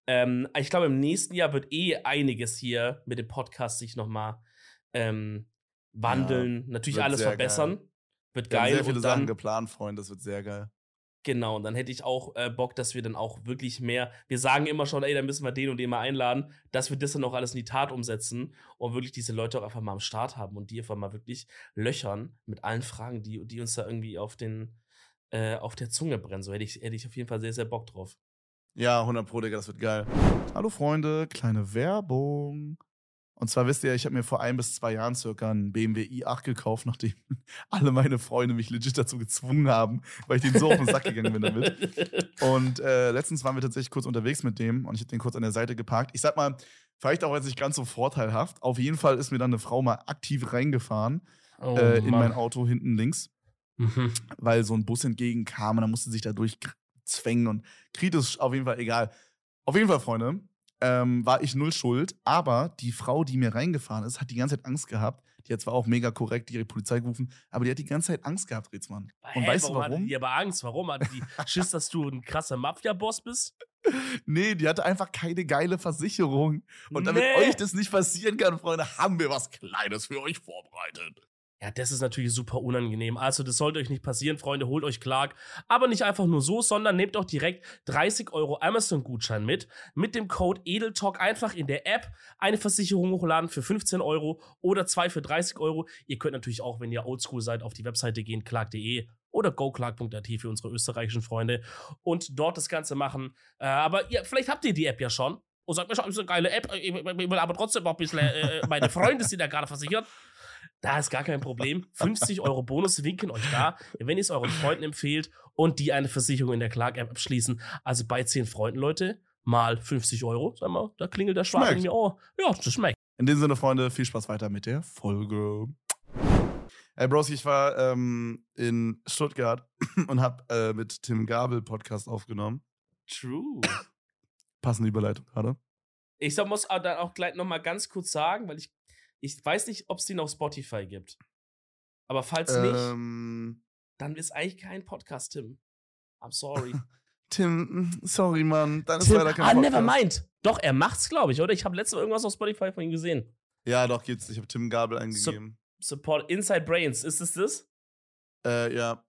Ähm, ich glaube, im nächsten Jahr wird eh einiges hier mit dem Podcast sich nochmal ähm, wandeln. Natürlich
wird
alles verbessern. Wird
Wir
geil.
haben sehr viele
und
Sachen
dann,
geplant, Freunde. Das wird sehr geil.
Genau, und dann hätte ich auch äh, Bock, dass wir dann auch wirklich mehr, wir sagen immer schon, ey, dann müssen wir den und den mal einladen, dass wir das dann auch alles in die Tat umsetzen und wirklich diese Leute auch einfach mal am Start haben und die einfach mal wirklich löchern mit allen Fragen, die, die uns da irgendwie auf den, äh, auf der Zunge brennen. So hätte ich, hätte ich auf jeden Fall sehr, sehr Bock drauf.
Ja, 100 Pro, Digga, das wird geil. Hallo Freunde, kleine Werbung. Und zwar wisst ihr, ich habe mir vor ein bis zwei Jahren circa einen BMW i8 gekauft, nachdem alle meine Freunde mich legit dazu gezwungen haben, weil ich den so auf den Sack gegangen bin damit. Und äh, letztens waren wir tatsächlich kurz unterwegs mit dem und ich habe den kurz an der Seite geparkt. Ich sag mal, vielleicht auch jetzt nicht ganz so vorteilhaft. Auf jeden Fall ist mir dann eine Frau mal aktiv reingefahren
Oh,
äh, in mein Auto hinten links,
Mhm.
weil so ein Bus entgegenkam und dann musste sich da durchzwängen und kritisch auf jeden Fall egal. Auf jeden Fall, Freunde, ähm, war ich null schuld, aber die Frau, die mir reingefahren ist, hat die ganze Zeit Angst gehabt. Die hat zwar auch mega korrekt die Polizei gerufen, aber die hat die ganze Zeit Angst gehabt, Rätsmann. Und
Hä,
weißt du
Hatte
warum?
die aber Angst? Warum? Hatte die Schiss, dass du ein krasser Mafia-Boss bist?
Nee, die hatte einfach keine geile Versicherung. Und damit
Nee.
euch das nicht passieren kann, Freunde, haben wir was Kleines für euch vorbereitet.
Ja, das ist natürlich super unangenehm. Also, das sollte euch nicht passieren, Freunde. Holt euch Clark. Aber nicht einfach nur so, sondern nehmt auch direkt 30 Euro Amazon-Gutschein mit. Mit dem Code EDELTALK einfach in der App eine Versicherung hochladen für 15 Euro oder zwei für 30 Euro. Ihr könnt natürlich auch, wenn ihr oldschool seid, auf die Webseite gehen, clark.de oder goclark.at für unsere österreichischen Freunde und dort das Ganze machen. Äh, aber ihr, vielleicht habt ihr die App ja schon. Und sagt mir schon, ist eine geile App, ich will aber trotzdem noch ein bisschen, äh, meine Freunde sind ja gerade versichert. Da ist gar kein Problem. 50 Euro Bonus winken euch da, wenn ihr es euren Freunden empfehlt und die eine Versicherung in der Clark-App abschließen. Also bei 10 Freunden, Leute, mal 50 Euro, sag mal, da klingelt der Schwarz in mir. Oh, ja, das schmeckt.
In dem Sinne, Freunde, viel Spaß weiter mit der Folge. Ey, Bros, ich war ähm, in Stuttgart und habe äh, mit Tim Gabel Podcast aufgenommen.
True.
Passende Überleitung gerade.
Ich muss dann auch gleich noch mal ganz kurz sagen, weil ich, ich weiß nicht, ob es den auf Spotify gibt. Aber falls nicht,
Ähm,
dann ist eigentlich kein Podcast, Tim. I'm sorry.
Tim, mm, sorry, Mann. Dann ist
Tim,
leider kein
ah,
Podcast.
never mind. Doch, er macht's, glaube ich, oder? Ich habe letztes Mal irgendwas auf Spotify von ihm gesehen.
Ja, doch, gibt's. Ich habe Tim Gabel eingegeben.
Support Inside Brains, ist es das?
äh, ja.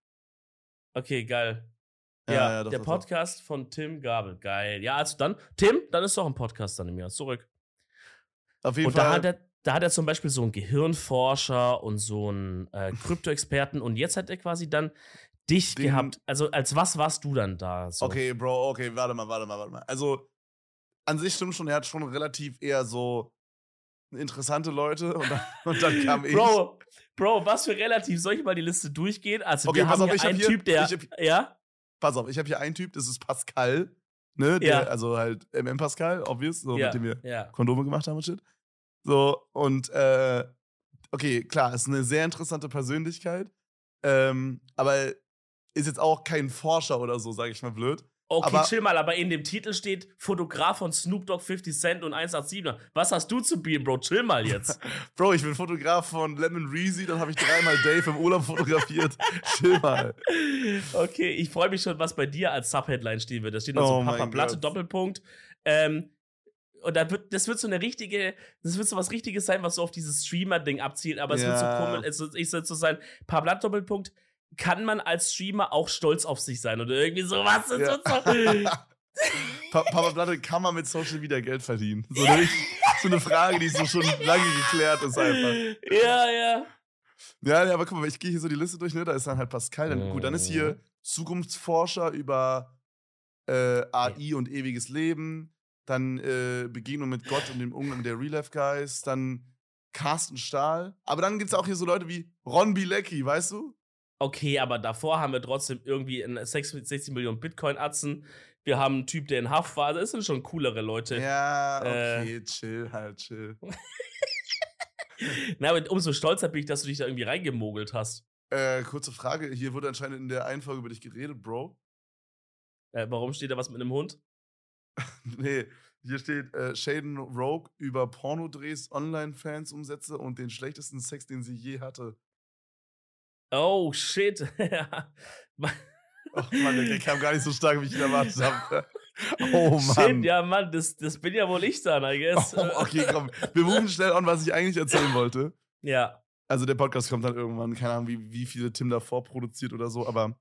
Okay, geil.
Ja,
Ja,
ja, doch,
der
doch, doch.
Podcast von Tim Gabel. Geil. Ja, also dann, Tim, dann ist doch ein Podcast dann im Jahr. Zurück.
Auf jeden
Und da
Fall.
hat, er, da hat er zum Beispiel so einen Gehirnforscher und so einen äh, Krypto-Experten und jetzt hat er quasi dann dich
Den-
gehabt. Also als was warst du dann da? So?
Okay, Bro, okay, warte mal, warte mal, warte mal. Also, an sich stimmt schon, er hat schon relativ eher so interessante Leute und dann, und dann kam ich.
Bro, Bro, was für relativ? Soll ich mal die Liste durchgehen? Also
Okay,
wir
pass
haben
auf,
hier einen
hier-
Typ, der,
hab-
ja?
Pass auf, ich habe hier einen Typ, das ist Pascal. Ne? Der,
Ja.
Also halt MM Pascal, obvious, so
ja,
mit dem wir
ja.
Kondome gemacht haben und shit. So, und äh, okay, klar, ist eine sehr interessante Persönlichkeit. Ähm, aber ist jetzt auch kein Forscher oder so, sage ich mal blöd.
Okay,
Aber-
chill mal, aber in dem Titel steht Fotograf von Snoop Dogg, 50 Cent und 187er. Was hast du zu bieten, Bro? Chill mal jetzt.
Bro, ich bin Fotograf von Lemon Reezy, dann habe ich dreimal Dave im Urlaub fotografiert. Chill mal.
okay, ich freue mich schon, was bei dir als Subheadline stehen wird. Da steht noch so
Oh
Papa
mein
Platte. Doppelpunkt. Ähm, und da wird, das wird so eine richtige, das wird so was Richtiges sein, was so auf dieses Streamer-Ding abzielt, aber es wird so
Ja.
komisch, es wird, ich soll so sein, Papa Platte, Doppelpunkt, kann man als Streamer auch stolz auf sich sein oder irgendwie sowas. Das
Ja.
wird so,
Pa Papa Platte, kann man mit Social Media Geld verdienen? So eine, so eine Frage, die so schon lange geklärt ist einfach.
ja, ja.
Ja, ja, aber guck mal, ich gehe hier so die Liste durch, ne? Da ist dann halt Pascal. Dann, gut, dann ist hier Zukunftsforscher über äh, AI und ewiges Leben. Dann äh, Begegnung mit Gott und dem Umgang der Real Life Guys. Dann Carsten Stahl. Aber dann gibt es auch hier so Leute wie Ron Bilecki, weißt du?
Okay, aber davor haben wir trotzdem irgendwie einen 60 Millionen Bitcoin-Atzen. Wir haben einen Typ, der in Haft war. Das sind schon coolere Leute.
Ja,
Äh.
okay, chill halt, chill.
Na, aber umso stolzer bin ich, dass du dich da irgendwie reingemogelt hast.
Äh, kurze Frage, hier wurde anscheinend in der einen Folge über dich geredet, Bro.
Äh, warum steht da was mit einem Hund?
Nee, hier steht äh, Shaden Rogue über Pornodrehs, Online-Fans-Umsätze und den schlechtesten Sex, den sie je hatte.
Oh, shit.
Oh Mann, der kam gar nicht so stark, wie ich ihn erwartet habe. Oh Mann.
Shit, ja, Mann, das, das bin ja wohl ich dann, I guess.
Oh, okay, komm. Wir moven schnell an, was ich eigentlich erzählen wollte.
Ja.
Also der Podcast kommt dann irgendwann, keine Ahnung, wie, wie viele Tim da vorproduziert oder so, aber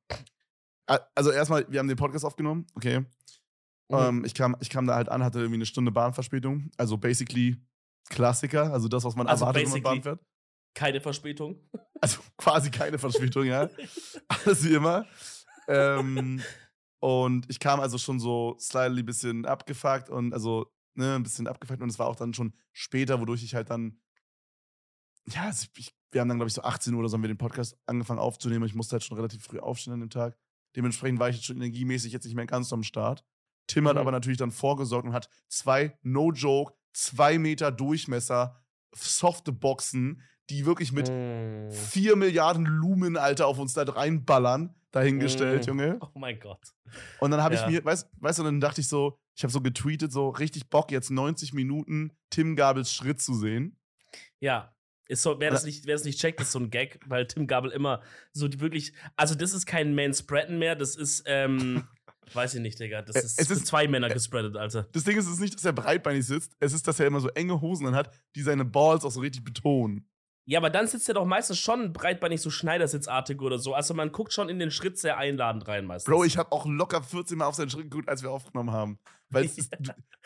also erstmal, wir haben den Podcast aufgenommen, okay. Mhm. Ähm, ich, kam, ich kam da halt an, hatte irgendwie eine Stunde Bahnverspätung. Also basically Klassiker, also das, was man also erwartet, wenn man Bahn fährt.
Keine Verspätung.
Also quasi keine Verspätung, ja. Alles wie immer. Ähm, und ich kam also schon so slightly ein bisschen abgefuckt und also, ne, ein bisschen abgefuckt und es war auch dann schon später, wodurch ich halt dann, ja, also ich, wir haben dann, glaube ich, so 18 Uhr oder so haben wir den Podcast angefangen aufzunehmen. Ich musste halt schon relativ früh aufstehen an dem Tag. Dementsprechend war ich jetzt schon energiemäßig jetzt nicht mehr ganz am Start. Tim hat mhm. aber natürlich dann vorgesorgt und hat zwei, no joke, zwei Meter Durchmesser softe Boxen, die wirklich mit mm. vier Milliarden Lumen, Alter, auf uns da reinballern, dahingestellt, mm. Junge.
Oh mein Gott.
Und dann habe ja. ich mir, weißt du, dann dachte ich so, ich habe so getweetet, so richtig Bock, jetzt 90 Minuten Tim Gabels Schritt zu sehen.
Ja. So, wer, das nicht, wer das nicht checkt, ist so ein Gag, weil Tim Gabel immer so die wirklich, also das ist kein Manspreaden mehr, das ist, ähm, weiß ich nicht, Digga, das ist, es ist zwei Männer gespreadet, Alter.
Das Ding ist, es ist nicht, dass er breitbeinig sitzt, es ist, dass er immer so enge Hosen dann hat, die seine Balls auch so richtig betonen.
Ja, aber dann sitzt er doch meistens schon breitbeinig so Schneidersitzartig oder so. Also man guckt schon in den Schritt sehr einladend rein meistens.
Bro, ich habe auch locker 14 Mal auf seinen Schritt geguckt, als wir aufgenommen haben. Weil es ist,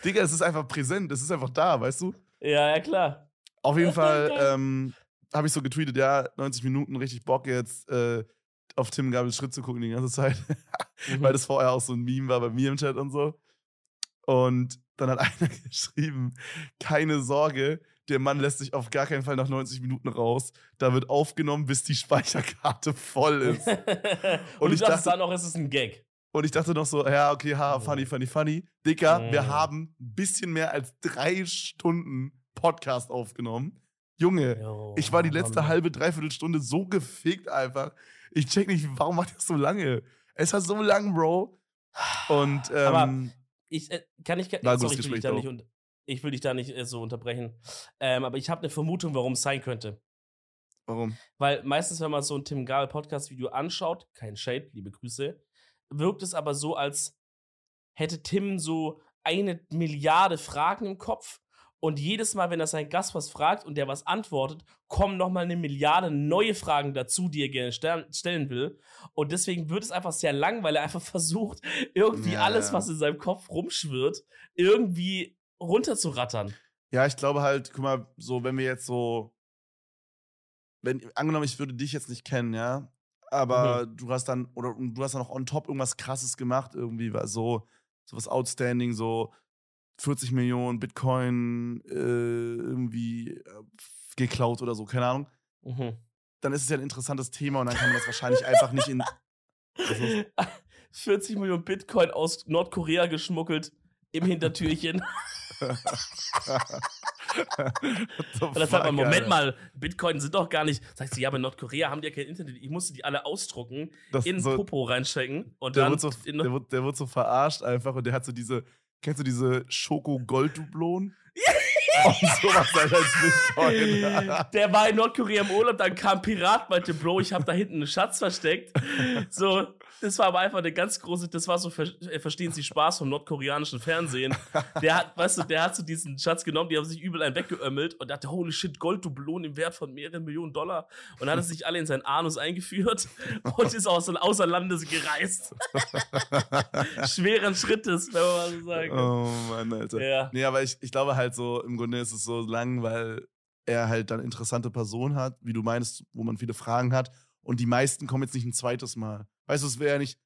Digga, es ist einfach präsent, es ist einfach da, weißt du?
Ja, ja, klar.
Auf jeden Fall ähm, habe ich so getweetet, ja, 90 Minuten, richtig Bock jetzt äh, auf Tim Gabels Schritt zu gucken die ganze Zeit. mhm. Weil das vorher auch so ein Meme war bei mir im Chat und so. Und dann hat einer geschrieben, keine Sorge, der Mann lässt sich auf gar keinen Fall nach 90 Minuten raus. Da wird aufgenommen, bis die Speicherkarte voll ist.
und, und ich dachte dann auch, es ist ein Gag.
Und ich dachte noch so, ja, okay, ha, funny, funny, funny. Dicker, mm. wir haben ein bisschen mehr als drei Stunden Podcast aufgenommen. Junge, jo, ich war die letzte Mann. halbe, dreiviertel Stunde so gefickt einfach. Ich check nicht, warum macht das so lange? Es war so lang, Bro. Und, ähm,
Aber ich, äh, kann ich, war sorry, ich will dich da nicht, ich will dich da nicht äh, so unterbrechen. Ähm, aber ich habe eine Vermutung, warum es sein könnte.
Warum?
Weil meistens, wenn man so ein Tim Gabel Podcast-Video anschaut, kein Shade, liebe Grüße, wirkt es aber so, als hätte Tim so eine Milliarde Fragen im Kopf und jedes Mal, wenn er seinen Gast was fragt und der was antwortet, kommen nochmal eine Milliarde neue Fragen dazu, die er gerne stellen will. Und deswegen wird es einfach sehr lang, weil er einfach versucht, irgendwie ja, alles, was in seinem Kopf rumschwirrt, irgendwie runterzurattern.
Ja, ich glaube halt, guck mal, so, wenn wir jetzt so, wenn, angenommen, ich würde dich jetzt nicht kennen, ja, aber mhm. du hast dann, oder du hast dann noch on top irgendwas krasses gemacht, irgendwie, so, so was outstanding, so 40 Millionen Bitcoin äh, irgendwie äh, geklaut oder so, keine Ahnung. Mhm. Dann ist es ja ein interessantes Thema und dann kann man das wahrscheinlich einfach nicht in.
40 Millionen Bitcoin aus Nordkorea geschmuggelt im Hintertürchen. und dann sagt man, Moment mal, Bitcoin sind doch gar nicht. Sagst du, ja, aber in Nordkorea haben die ja kein Internet. Ich musste die alle ausdrucken, das in so, Popo reinstecken und
der
dann.
Wird so, der, wird, der wird so verarscht einfach und der hat so diese, kennst du diese Schoko-Gold-Dublonen?
Und sowas halt als Bitcoin. Der war in Nordkorea im Urlaub, dann kam Pirat, meinte, Bro, ich habe da hinten einen Schatz versteckt. So, das war aber einfach eine ganz große, das war so, äh, verstehen Sie Spaß vom nordkoreanischen Fernsehen. Der hat, weißt du, der hat so diesen Schatz genommen, die haben sich übel einen weggeömmelt und dachte, holy shit, Golddublonen im Wert von mehreren Millionen Dollar. Und hat es sich alle in seinen Anus eingeführt und ist aus, außer Landes gereist. Schweren Schrittes, wenn man mal so sagen kann.
Oh Mann, Alter. Ja. Nee, aber ich, ich glaube halt so, im Grunde ist es so lang, weil er halt dann interessante Personen hat, wie du meinst, wo man viele Fragen hat. Und die meisten kommen jetzt nicht ein zweites Mal. Weißt du, es wäre ja nicht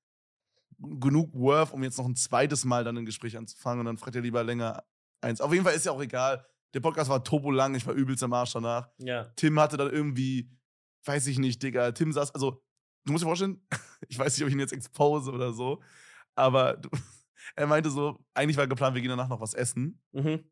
genug Worth, um jetzt noch ein zweites Mal dann ein Gespräch anzufangen und dann fragt er lieber länger eins. Auf jeden Fall ist ja auch egal. Der Podcast war turbo lang, ich war übelst am Arsch danach.
Ja.
Tim hatte dann irgendwie, weiß ich nicht, Digga, Tim saß, also, du musst dir vorstellen, ich weiß nicht, ob ich ihn jetzt expose oder so, aber du, er meinte so, eigentlich war geplant, wir gehen danach noch was essen. Mhm.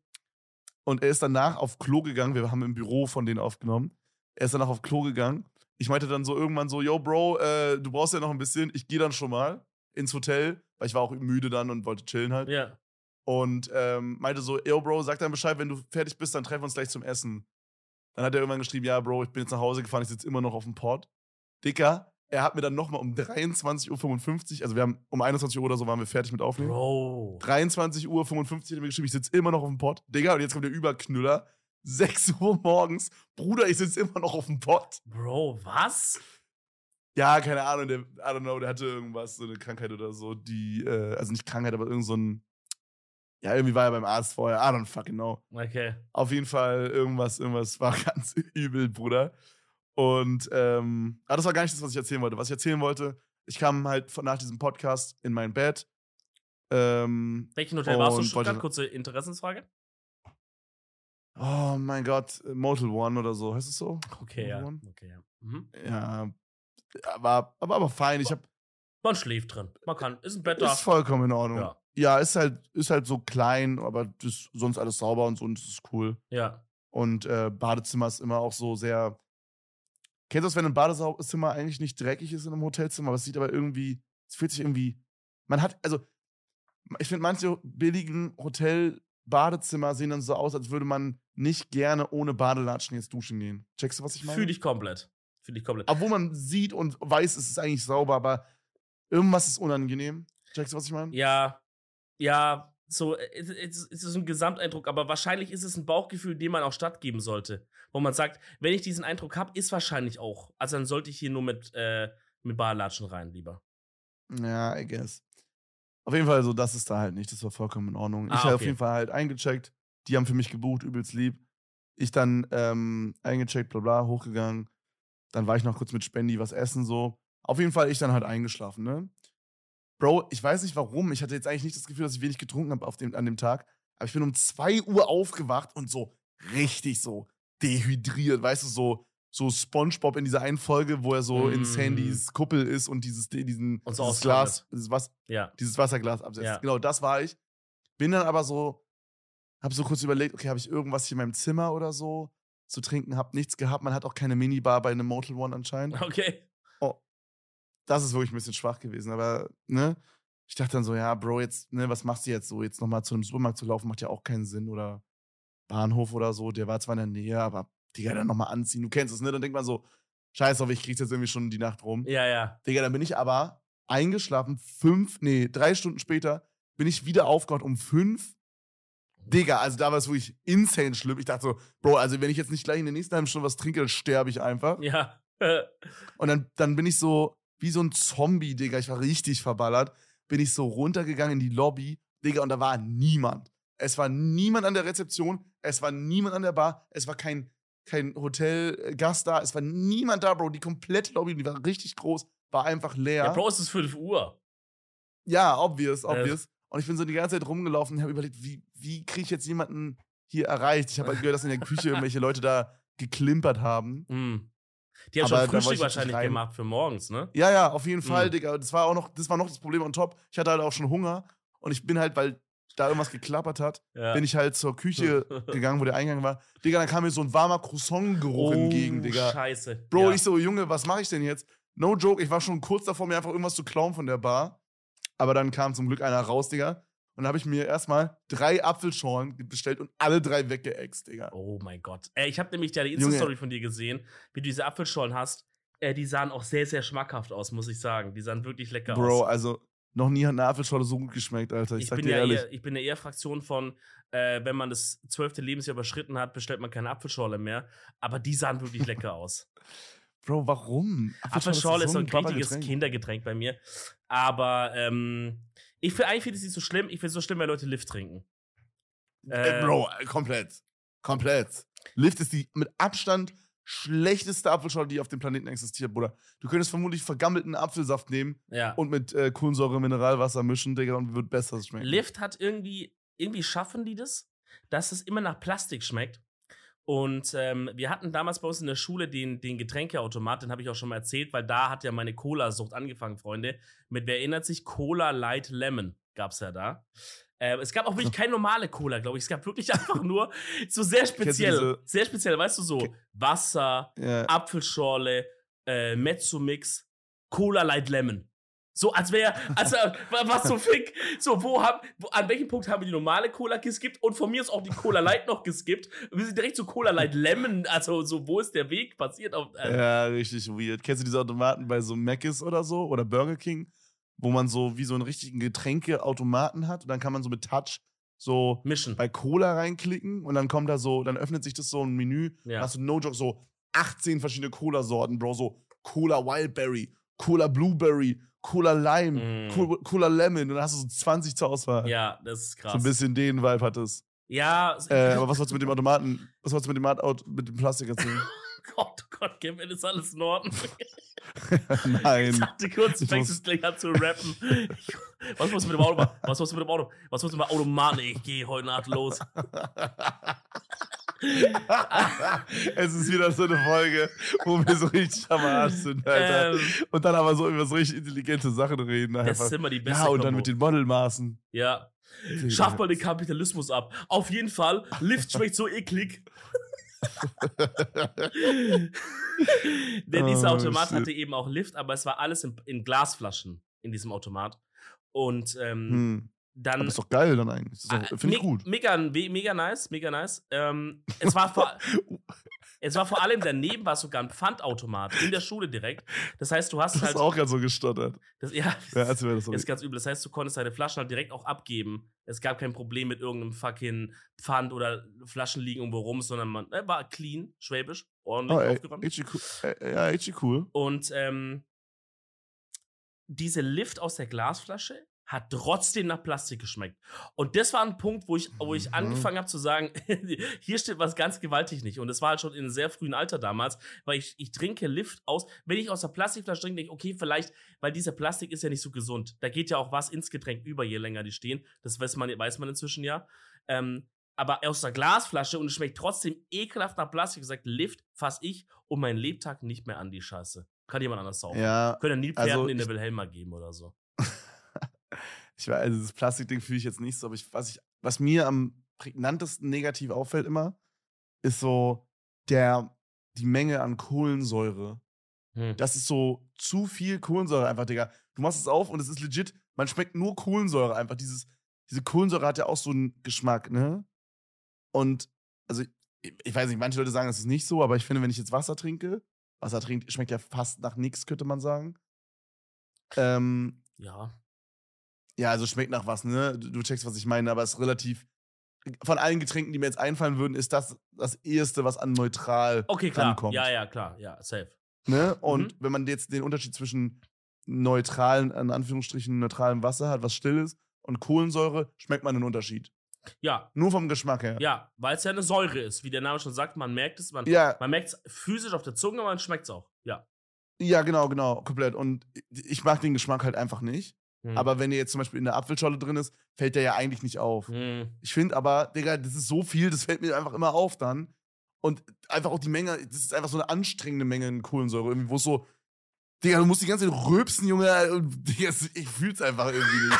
Und er ist danach auf Klo gegangen, wir haben im Büro von denen aufgenommen. Er ist danach auf Klo gegangen ich meinte dann so irgendwann so, yo, Bro, äh, du brauchst ja noch ein bisschen, ich gehe dann schon mal ins Hotel, weil ich war auch müde dann und wollte chillen halt.
Ja.
Und ähm, meinte so, yo, Bro, sag dann Bescheid, wenn du fertig bist, dann treffen wir uns gleich zum Essen. Dann hat er irgendwann geschrieben, ja, Bro, ich bin jetzt nach Hause gefahren, ich sitze immer noch auf dem Port. Dicker, er hat mir dann nochmal um 23.55 Uhr, also wir haben um 21 Uhr oder so waren wir fertig mit Aufnehmen.
Bro.
23.55 Uhr hat er mir geschrieben, ich sitze immer noch auf dem Port. Digga, und jetzt kommt der Überknüller. 6 Uhr morgens. Bruder, ich sitze immer noch auf dem Pott.
Bro, was?
Ja, keine Ahnung, der, I don't know, der hatte irgendwas, so eine Krankheit oder so, die, äh, also nicht Krankheit, aber irgend so ein, ja, irgendwie war er beim Arzt vorher, I don't fucking know.
Okay.
Auf jeden Fall, irgendwas, irgendwas war ganz übel, Bruder. Und, ähm, aber das war gar nicht das, was ich erzählen wollte. Was ich erzählen wollte, ich kam halt von, nach diesem Podcast in mein Bett. Ähm,
Welchen Hotel warst du? Stuttgart? Kurze Interessensfrage.
Oh mein Gott, Motel One oder so, heißt es so?
Okay, Motel ja. One? Okay, ja. Mhm.
Ja, war aber, aber fein. Ich hab,
Man schläft drin. Man kann. Ist ein Bett
da. Ist vollkommen in Ordnung. Ja, ja ist, halt, ist halt so klein, aber ist sonst alles sauber und so und das ist cool.
Ja.
Und äh, Badezimmer ist immer auch so sehr. Kennst du das, wenn ein Badezimmer eigentlich nicht dreckig ist in einem Hotelzimmer, aber es sieht aber irgendwie, es fühlt sich irgendwie. Man hat, also, ich finde, manche billigen Hotel-Badezimmer sehen dann so aus, als würde man nicht gerne ohne Badelatschen jetzt duschen gehen. Checkst du, was ich meine?
Fühle ich komplett. Finde ich komplett.
Obwohl man sieht und weiß, es ist eigentlich sauber, aber irgendwas ist unangenehm. Checkst du, was ich meine?
Ja, ja, so, es ist ein Gesamteindruck, aber wahrscheinlich ist es ein Bauchgefühl, dem man auch stattgeben sollte. Wo man sagt, wenn ich diesen Eindruck habe, ist wahrscheinlich auch. Also dann sollte ich hier nur mit, äh, mit Barlatschen rein, lieber.
Ja, I guess. Auf jeden Fall, so, das ist da halt nicht. Das war vollkommen in Ordnung. Ah, ich habe okay. auf jeden Fall halt eingecheckt. Die haben für mich gebucht, übelst lieb. Ich dann ähm, eingecheckt, bla bla, hochgegangen. Dann war ich noch kurz mit Spendi was essen, so. Auf jeden Fall ich dann halt eingeschlafen, ne? Bro, ich weiß nicht warum. Ich hatte jetzt eigentlich nicht das Gefühl, dass ich wenig getrunken habe dem, an dem Tag. Aber ich bin um 2 Uhr aufgewacht und so richtig so dehydriert, weißt du, so, so Spongebob in dieser einen Folge, wo er so mm. in Sandys Kuppel ist und dieses, diesen, und so dieses Glas, dieses, was,
ja.
dieses Wasserglas absetzt. Ja. Genau, das war ich. Bin dann aber so, hab so kurz überlegt, okay, habe ich irgendwas hier in meinem Zimmer oder so? zu trinken, hab nichts gehabt. Man hat auch keine Minibar bei einem Motel One anscheinend.
Okay.
Oh, das ist wirklich ein bisschen schwach gewesen. Aber, ne? Ich dachte dann so, ja, Bro, jetzt, ne, was machst du jetzt so? Jetzt nochmal zu einem Supermarkt zu laufen, macht ja auch keinen Sinn. Oder Bahnhof oder so. Der war zwar in der Nähe, aber Digga, dann nochmal anziehen. Du kennst es, ne? Dann denkt man so, scheiß auf, ich krieg's jetzt irgendwie schon die Nacht rum.
Ja, ja.
Digga, dann bin ich aber eingeschlafen. Fünf, nee, drei Stunden später bin ich wieder aufgewacht um fünf Digga, also da war es wirklich insane schlimm. Ich dachte so, Bro, also wenn ich jetzt nicht gleich in der nächsten halben Stunde was trinke, dann sterbe ich einfach.
Ja.
und dann, dann bin ich so wie so ein Zombie, Digga. Ich war richtig verballert. Bin ich so runtergegangen in die Lobby, Digga, und da war niemand. Es war niemand an der Rezeption, es war niemand an der Bar, es war kein, kein Hotelgast da, es war niemand da, Bro. Die komplette Lobby, die war richtig groß, war einfach leer.
Ja, Bro, es ist 5 Uhr.
Ja, obvious, obvious. Äh. Und ich bin so die ganze Zeit rumgelaufen und habe überlegt, wie, wie kriege ich jetzt jemanden hier erreicht? Ich habe halt gehört, dass in der Küche irgendwelche Leute da geklimpert haben.
Mm. Die haben Aber schon Frühstück wahrscheinlich gemacht für morgens, ne?
Ja, ja, auf jeden Fall, mm. Digga. Das war auch noch, das war noch das Problem on top. Ich hatte halt auch schon Hunger und ich bin halt, weil da irgendwas geklappert hat, ja. bin ich halt zur Küche gegangen, wo der Eingang war. Digga, dann kam mir so ein warmer Croissant-Geruch oh, entgegen, Digga.
Scheiße.
Bro, ja. ich so, Junge, was mache ich denn jetzt? No joke, ich war schon kurz davor, mir einfach irgendwas zu klauen von der Bar. Aber dann kam zum Glück einer raus, Digga. Und dann habe ich mir erstmal drei Apfelschorlen bestellt und alle drei weggeext, Digga.
Oh mein Gott. Äh, ich habe nämlich ja die Insta-Story von dir gesehen, wie du diese Apfelschorlen hast. Äh, die sahen auch sehr, sehr schmackhaft aus, muss ich sagen. Die sahen wirklich lecker
Bro,
aus.
Bro, also noch nie hat eine Apfelschorle so gut geschmeckt, Alter. Ich, ich sag dir
ja
ehrlich.
Eher, ich bin ja eher Fraktion von, äh, wenn man das zwölfte Lebensjahr überschritten hat, bestellt man keine Apfelschorle mehr. Aber die sahen wirklich lecker aus.
Bro, warum?
Apfelschorle ist so ein, so ein richtiges Kindergetränk bei mir. Aber ähm, ich finde eigentlich find es nicht so schlimm. Ich finde es so schlimm, wenn Leute Lift trinken.
Äh, Bro, äh, komplett. Komplett. Lift ist die mit Abstand schlechteste Apfelschorle, die auf dem Planeten existiert, Bruder. Du könntest vermutlich vergammelten Apfelsaft nehmen
ja.
und mit äh, Kohlensäure Mineralwasser mischen, Digga, und wird besser schmecken.
Lift hat irgendwie, irgendwie schaffen die das, dass es immer nach Plastik schmeckt. Und ähm, wir hatten damals bei uns in der Schule den, den Getränkeautomat, den habe ich auch schon mal erzählt, weil da hat ja meine Cola-Sucht angefangen, Freunde. Mit wer erinnert sich? Cola Light Lemon gab es ja da. Äh, es gab auch wirklich keine normale Cola, glaube ich. Es gab wirklich einfach nur so sehr speziell. Sehr speziell, weißt du, so Wasser, yeah. Apfelschorle, äh, Mezzo-Mix, Cola Light Lemon. So, als wäre, also, was so fick. So, wo haben, wo, an welchem Punkt haben wir die normale Cola geskippt und von mir ist auch die Cola Light noch geskippt. Wir sind direkt zu Cola Light Lemon, also, so, wo ist der Weg passiert? Auf,
äh. Ja, richtig weird. Kennst du diese Automaten bei so Mc's oder so oder Burger King, wo man so wie so einen richtigen Getränkeautomaten hat und dann kann man so mit Touch so
Mischen.
bei Cola reinklicken und dann kommt da so, dann öffnet sich das so ein Menü.
Ja.
Hast du no joke so 18 verschiedene Cola-Sorten, Bro. So Cola Wildberry, Cola Blueberry, Cola Lime,
Mm.
Cola, Cola Lemon. Und dann hast du so 20 zur Auswahl.
Ja, das ist krass.
So ein bisschen den Vibe hat es.
Ja,
Äh, aber was wolltest du mit dem Automaten, was wolltest du mit dem, Auto, mit dem Plastik erzählen?
Gott, oh Gott, Kevin, ist alles in Ordnung.
Nein.
Ich dachte kurz, du fängst es gleich an zu rappen. Ich, was du mit dem Auto machen? Was musst du mit dem Auto? Was musst du mit dem Auto machen? Ich gehe heute Nacht los.
es ist wieder so eine Folge, wo wir so richtig am Arsch sind, Alter.
Ähm,
und dann aber so über so richtig intelligente Sachen reden.
das
Einfach.
ist immer die beste
Ja, und dann
Kombo.
mit den Modelmaßen.
Ja. Schaff mal den Kapitalismus ab. Auf jeden Fall, Lift schmeckt so eklig. Denn dieser
Oh,
Automat
shit.
hatte eben auch Lift, aber es war alles in, in Glasflaschen in diesem Automat. Und ähm,
Hm.
dann.
Aber ist doch geil dann eigentlich.
Ah,
Finde ich
me-
gut.
Mega, me- mega nice, mega nice. Ähm, es, war vor, es war vor allem daneben war sogar ein Pfandautomat in der Schule direkt. Das heißt, du hast
Du hast
halt.
auch gerade so gestottert.
Das, ja,
Ja, als wäre das so.
ist ganz übel. Das heißt, du konntest deine Flaschen halt direkt auch abgeben. Es gab kein Problem mit irgendeinem fucking Pfand oder Flaschen liegen irgendwo rum, sondern man äh, war clean, schwäbisch, ordentlich
Oh, ey,
aufgeräumt.
echt cool. Äh, Ja, echt cool.
Und ähm, diese Lift aus der Glasflasche hat trotzdem nach Plastik geschmeckt. Und das war ein Punkt, wo ich, wo ich
Mhm.
angefangen habe zu sagen, hier steht was ganz gewaltig nicht. Und das war halt schon in einem sehr frühen Alter damals, weil ich, ich trinke Lift aus, wenn ich aus der Plastikflasche trinke, denke ich, okay, vielleicht, weil dieser Plastik ist ja nicht so gesund. Da geht ja auch was ins Getränk über, je länger die stehen. Das weiß man, weiß man inzwischen ja. Ähm, aber aus der Glasflasche und es schmeckt trotzdem ekelhaft nach Plastik. gesagt, Lift fasse ich um meinen Lebtag nicht mehr an die Scheiße. Kann jemand anders saufen.
Ja,
Können ja Nilpferden
also
in der Wilhelma geben oder so.
ich weiß, also das Plastikding fühle ich jetzt nicht so, aber ich, was, ich, was mir am prägnantesten negativ auffällt immer, ist so der, die Menge an Kohlensäure.
Hm.
Das ist so zu viel Kohlensäure einfach, Digga. Du machst es auf und es ist legit, man schmeckt nur Kohlensäure einfach. Dieses, diese Kohlensäure hat ja auch so einen Geschmack, ne? Und, also, ich, ich weiß nicht, manche Leute sagen, das ist nicht so, aber ich finde, wenn ich jetzt Wasser trinke, Wasser trinkt, schmeckt ja fast nach nichts, könnte man sagen. Ähm,
Ja.
Ja, also schmeckt nach was, ne? Du, du checkst, was ich meine, aber es ist relativ. Von allen Getränken, die mir jetzt einfallen würden, ist das das erste, was an neutral
Okay, klar.
rankommt.
Ja, ja, klar. Ja, safe.
Ne? Und
Mhm.
wenn man jetzt den Unterschied zwischen neutralen, in Anführungsstrichen neutralem Wasser hat, was still ist, und Kohlensäure, schmeckt man einen Unterschied.
Ja,
Nur vom Geschmack her.
ja, weil es ja eine Säure ist. Wie der Name schon sagt, man merkt es, man,
Ja,
man merkt es physisch auf der Zunge, aber man schmeckt es auch. Ja.
ja, genau, genau, komplett. Und ich mag den Geschmack halt einfach nicht.
Hm.
Aber wenn der jetzt zum Beispiel in der Apfelscholle drin ist, fällt der ja eigentlich nicht auf.
Hm.
Ich finde aber, Digga, das ist so viel, das fällt mir einfach immer auf dann. Und einfach auch die Menge, das ist einfach so eine anstrengende Menge an Kohlensäure, irgendwie, wo es so, Digga, du musst die ganze Zeit rülpsen, Junge, Digga, es- ich fühl's einfach irgendwie nicht.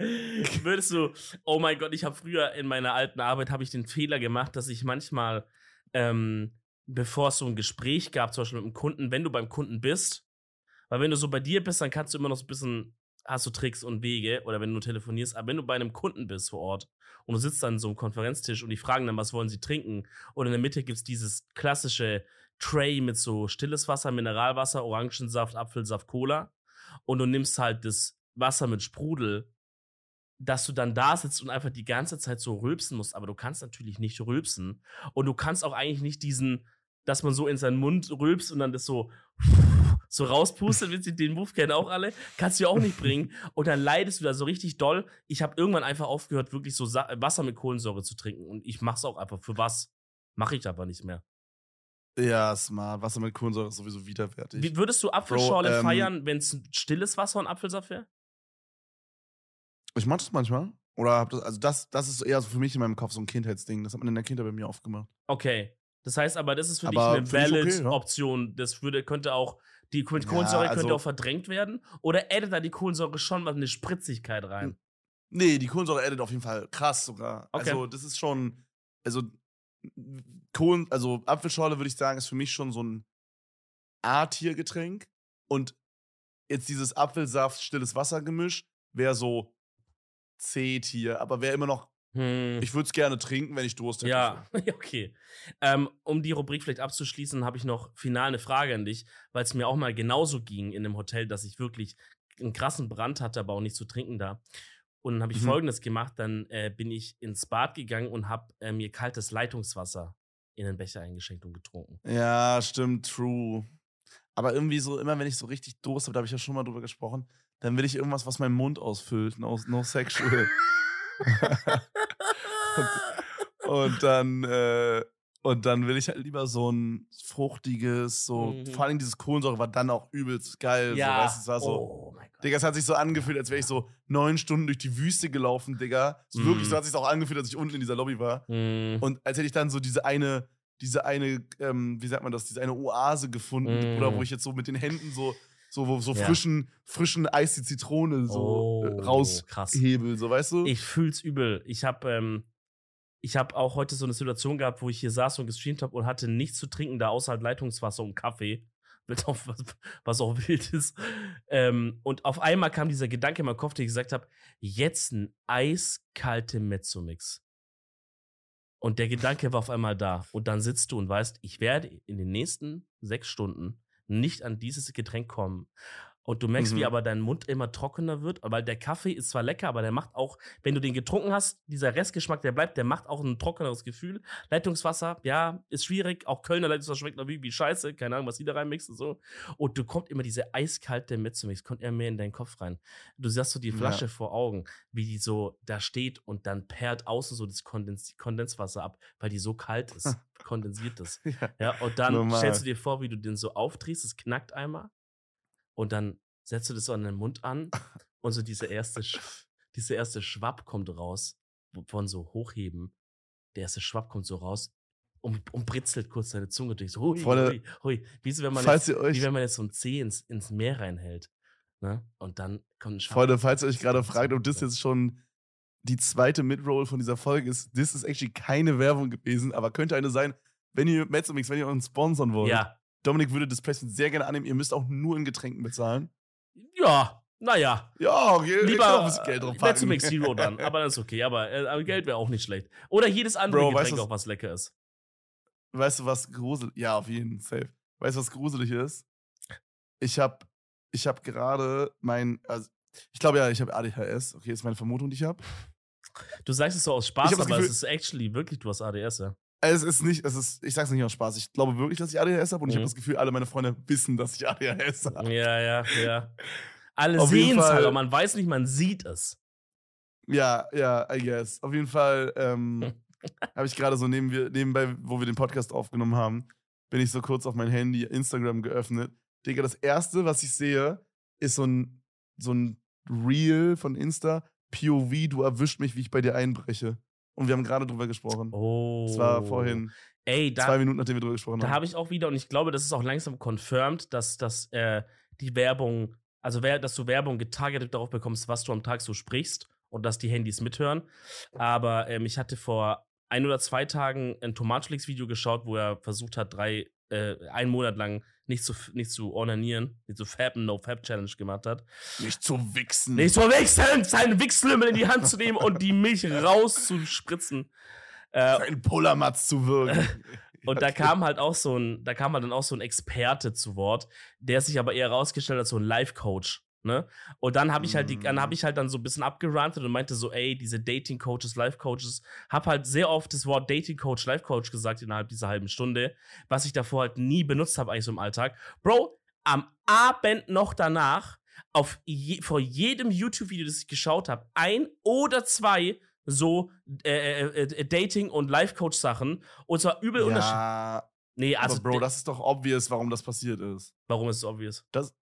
Würdest du, oh mein Gott, ich habe früher in meiner alten Arbeit habe ich den Fehler gemacht, dass ich manchmal, ähm, bevor es so ein Gespräch gab, zum Beispiel mit einem Kunden, wenn du beim Kunden bist, weil wenn du so bei dir bist, dann kannst du immer noch so ein bisschen, hast du Tricks und Wege oder wenn du telefonierst, aber wenn du bei einem Kunden bist vor Ort und du sitzt dann an so einem Konferenztisch und die fragen dann, was wollen sie trinken? Und in der Mitte gibt es dieses klassische Tray mit so stilles Wasser, Mineralwasser, Orangensaft, Apfelsaft, Cola. Und du nimmst halt das Wasser mit Sprudel dass du dann da sitzt und einfach die ganze Zeit so rülpsen musst, aber du kannst natürlich nicht rülpsen. Und du kannst auch eigentlich nicht diesen, dass man so in seinen Mund rülpst und dann das so, so rauspustet, wenn sie den Move kennen auch alle, kannst du ja auch nicht bringen. Und dann leidest du da so richtig doll. Ich habe irgendwann einfach aufgehört, wirklich so Sa Wasser mit Kohlensäure zu trinken. Und ich mach's auch einfach. Für was? Mache ich aber nicht mehr.
Ja, smart. Wasser mit Kohlensäure ist sowieso widerwärtig.
Wie, würdest du Apfelschorle
ähm,
feiern, wenn es stilles Wasser und Apfelsaft wäre?
ich mach das manchmal. Oder hab das, also das, das ist eher so für mich in meinem Kopf so ein Kindheitsding. Das hat man in der Kindheit bei mir aufgemacht.
Okay. Das heißt aber, das ist für
Aber
dich eine
find ich
valid
okay, ja.
Option. Das würde, könnte auch, die Koh-
Ja,
Kohlensäure könnte
also-
auch verdrängt werden. Oder addet da die Kohlensäure schon mal eine Spritzigkeit rein?
Nee, die Kohlensäure addet auf jeden Fall krass sogar.
Okay.
Also, das ist schon, also Kohlen, also Apfelschorle würde ich sagen, ist für mich schon so ein A-Tier-Getränk. Und jetzt dieses Apfelsaft, stilles Wasser-Gemisch wäre so C-Tier, aber wäre immer noch,
Hm.
ich würde es gerne trinken, wenn ich Durst hätte.
Ja, okay. Ähm, um die Rubrik vielleicht abzuschließen, habe ich noch final eine Frage an dich, weil es mir auch mal genauso ging in einem Hotel, dass ich wirklich einen krassen Brand hatte, aber auch nicht zu trinken da. Und dann habe ich mhm. folgendes gemacht: Dann äh, bin ich ins Bad gegangen und habe äh, mir kaltes Leitungswasser in den Becher eingeschenkt und getrunken.
Ja, stimmt, true. Aber irgendwie so, immer wenn ich so richtig Durst habe, da habe ich ja schon mal drüber gesprochen, dann will ich irgendwas, was meinen Mund ausfüllt. No, no sexual. und, und, dann, äh, und dann will ich halt lieber so ein fruchtiges, so, mhm. vor allem dieses Kohlensäure war dann auch übelst geil.
Ja.
So, weißt, es war so, oh Digga, es hat sich so angefühlt, als wäre ich so neun Stunden durch die Wüste gelaufen, Digga. So mhm. wirklich, so hat sich auch angefühlt, als ich unten in dieser Lobby war. Mhm. Und als hätte ich dann so diese eine, diese eine, ähm, wie sagt man das, diese eine Oase gefunden, oder wo mhm. ich jetzt so mit den Händen so so, so ja. frischen, frischen Eis die Zitrone so äh, oh, raushebel, so weißt du?
Ich fühl's übel. Ich habe ähm, ich habe auch heute so eine Situation gehabt, wo ich hier saß und gestreamt habe und hatte nichts zu trinken, da außer halt Leitungswasser und Kaffee. Was, was auch wild ist. Ähm, und auf einmal kam dieser Gedanke in meinen Kopf, der ich gesagt habe: jetzt ein eiskalte Mezzomix. Und der Gedanke war auf einmal da. Und dann sitzt du und weißt, ich werde in den nächsten sechs Stunden nicht an dieses Getränk kommen. Und du merkst, mhm. wie aber dein Mund immer trockener wird, weil der Kaffee ist zwar lecker, aber der macht auch, wenn du den getrunken hast, dieser Restgeschmack, der bleibt, der macht auch ein trockeneres Gefühl. Leitungswasser, ja, ist schwierig. Auch Kölner Leitungswasser schmeckt natürlich wie Scheiße. Keine Ahnung, was die da reinmixen und so. Und du kommt immer diese eiskalte Mezzomix, kommt immer mehr in deinen Kopf rein. Du siehst so die Flasche ja. vor Augen, wie die so da steht und dann perlt außen so das Kondens Kondenswasser ab, weil die so kalt ist, kondensiert ist. Ja, ja und dann Normal. stellst du dir vor, wie du den so aufdrehst, es knackt einmal und dann setzt du das so an den Mund an und so diese erste, diese erste Schwapp kommt raus von so Hochheben. Der erste Schwapp kommt so raus und, und britzelt kurz deine Zunge durch. So, hui, Volle, hui, hui. Wie, so, wenn man jetzt, wie wenn man jetzt so ein Zeh ins, ins Meer reinhält. Ne? Und dann kommt ein
Schwapp. Freunde, falls ihr euch gerade fragt, ob das jetzt schon die zweite Midroll von dieser Folge ist, das ist actually keine Werbung gewesen, aber könnte eine sein, wenn ihr Metzomix, wenn ihr uns sponsern wollt. Ja. Dominik würde das Placement sehr gerne annehmen. Ihr müsst auch nur in Getränken bezahlen.
Ja, naja.
Ja, okay.
Lieber ein bisschen Geld drauf packen. Mix Zero dann, aber das ist okay. Aber, äh, aber Geld wäre auch nicht schlecht. Oder jedes andere Bro, Getränk weißt, auch, was lecker ist.
Weißt du, was gruselig Ja, auf jeden Fall. Weißt du, was gruselig ist? Ich hab, ich hab gerade mein, also, ich glaube ja, ich habe ADHS. Okay, ist meine Vermutung, die ich habe.
Du sagst es so aus Spaß, aber Gefühl, es ist actually wirklich, du hast ADS, ja.
Es ist nicht, es ist, ich sag's nicht aus Spaß. Ich glaube wirklich, dass ich ADHS habe und mhm. ich habe das Gefühl, alle meine Freunde wissen, dass ich ADHS habe.
Ja, ja, ja. Alle sehen es halt, aber man weiß nicht, man sieht es.
Ja, ja, I guess. Auf jeden Fall ähm, habe ich gerade so neben wir, nebenbei, wo wir den Podcast aufgenommen haben, bin ich so kurz auf mein Handy Instagram geöffnet. Digga, das erste, was ich sehe, ist so ein, so ein Reel von Insta. POV, du erwischt mich, wie ich bei dir einbreche. Und wir haben gerade drüber gesprochen. Oh. Das war vorhin. Ey, da, zwei Minuten, nachdem wir drüber gesprochen
da haben. Da habe ich auch wieder, und ich glaube, das ist auch langsam confirmed, dass, dass äh, die Werbung, also dass du Werbung getargetet darauf bekommst, was du am Tag so sprichst und dass die Handys mithören. Aber ähm, ich hatte vor ein oder zwei Tagen ein Tomatflix-Video geschaut, wo er versucht hat, drei, äh, einen Monat lang nicht zu, nicht zu ornanieren, nicht zu fappen, No-Fab-Challenge gemacht hat.
Nicht zu wichsen.
Nicht zu wichsen, seinen Wichslümmel in die Hand zu nehmen und die Milch rauszuspritzen.
Äh, ein Pullermatz zu wirken.
und da kam halt auch so ein, da kam halt dann auch so ein Experte zu Wort, der sich aber eher rausgestellt als so ein Life-Coach. Ne? Und dann habe ich halt die, dann habe ich halt dann so ein bisschen abgerantet und meinte so, ey, diese Dating Coaches, Life Coaches, habe halt sehr oft das Wort Dating Coach, Life Coach gesagt innerhalb dieser halben Stunde, was ich davor halt nie benutzt habe eigentlich so im Alltag. Bro, am Abend noch danach auf je, vor jedem YouTube Video, das ich geschaut habe, ein oder zwei so äh, äh, äh, Dating und Life Coach Sachen und zwar übel
ja,
unterschiedlich.
Nee, also aber Bro, das ist doch obvious, warum das passiert ist.
Warum ist es obvious?
Das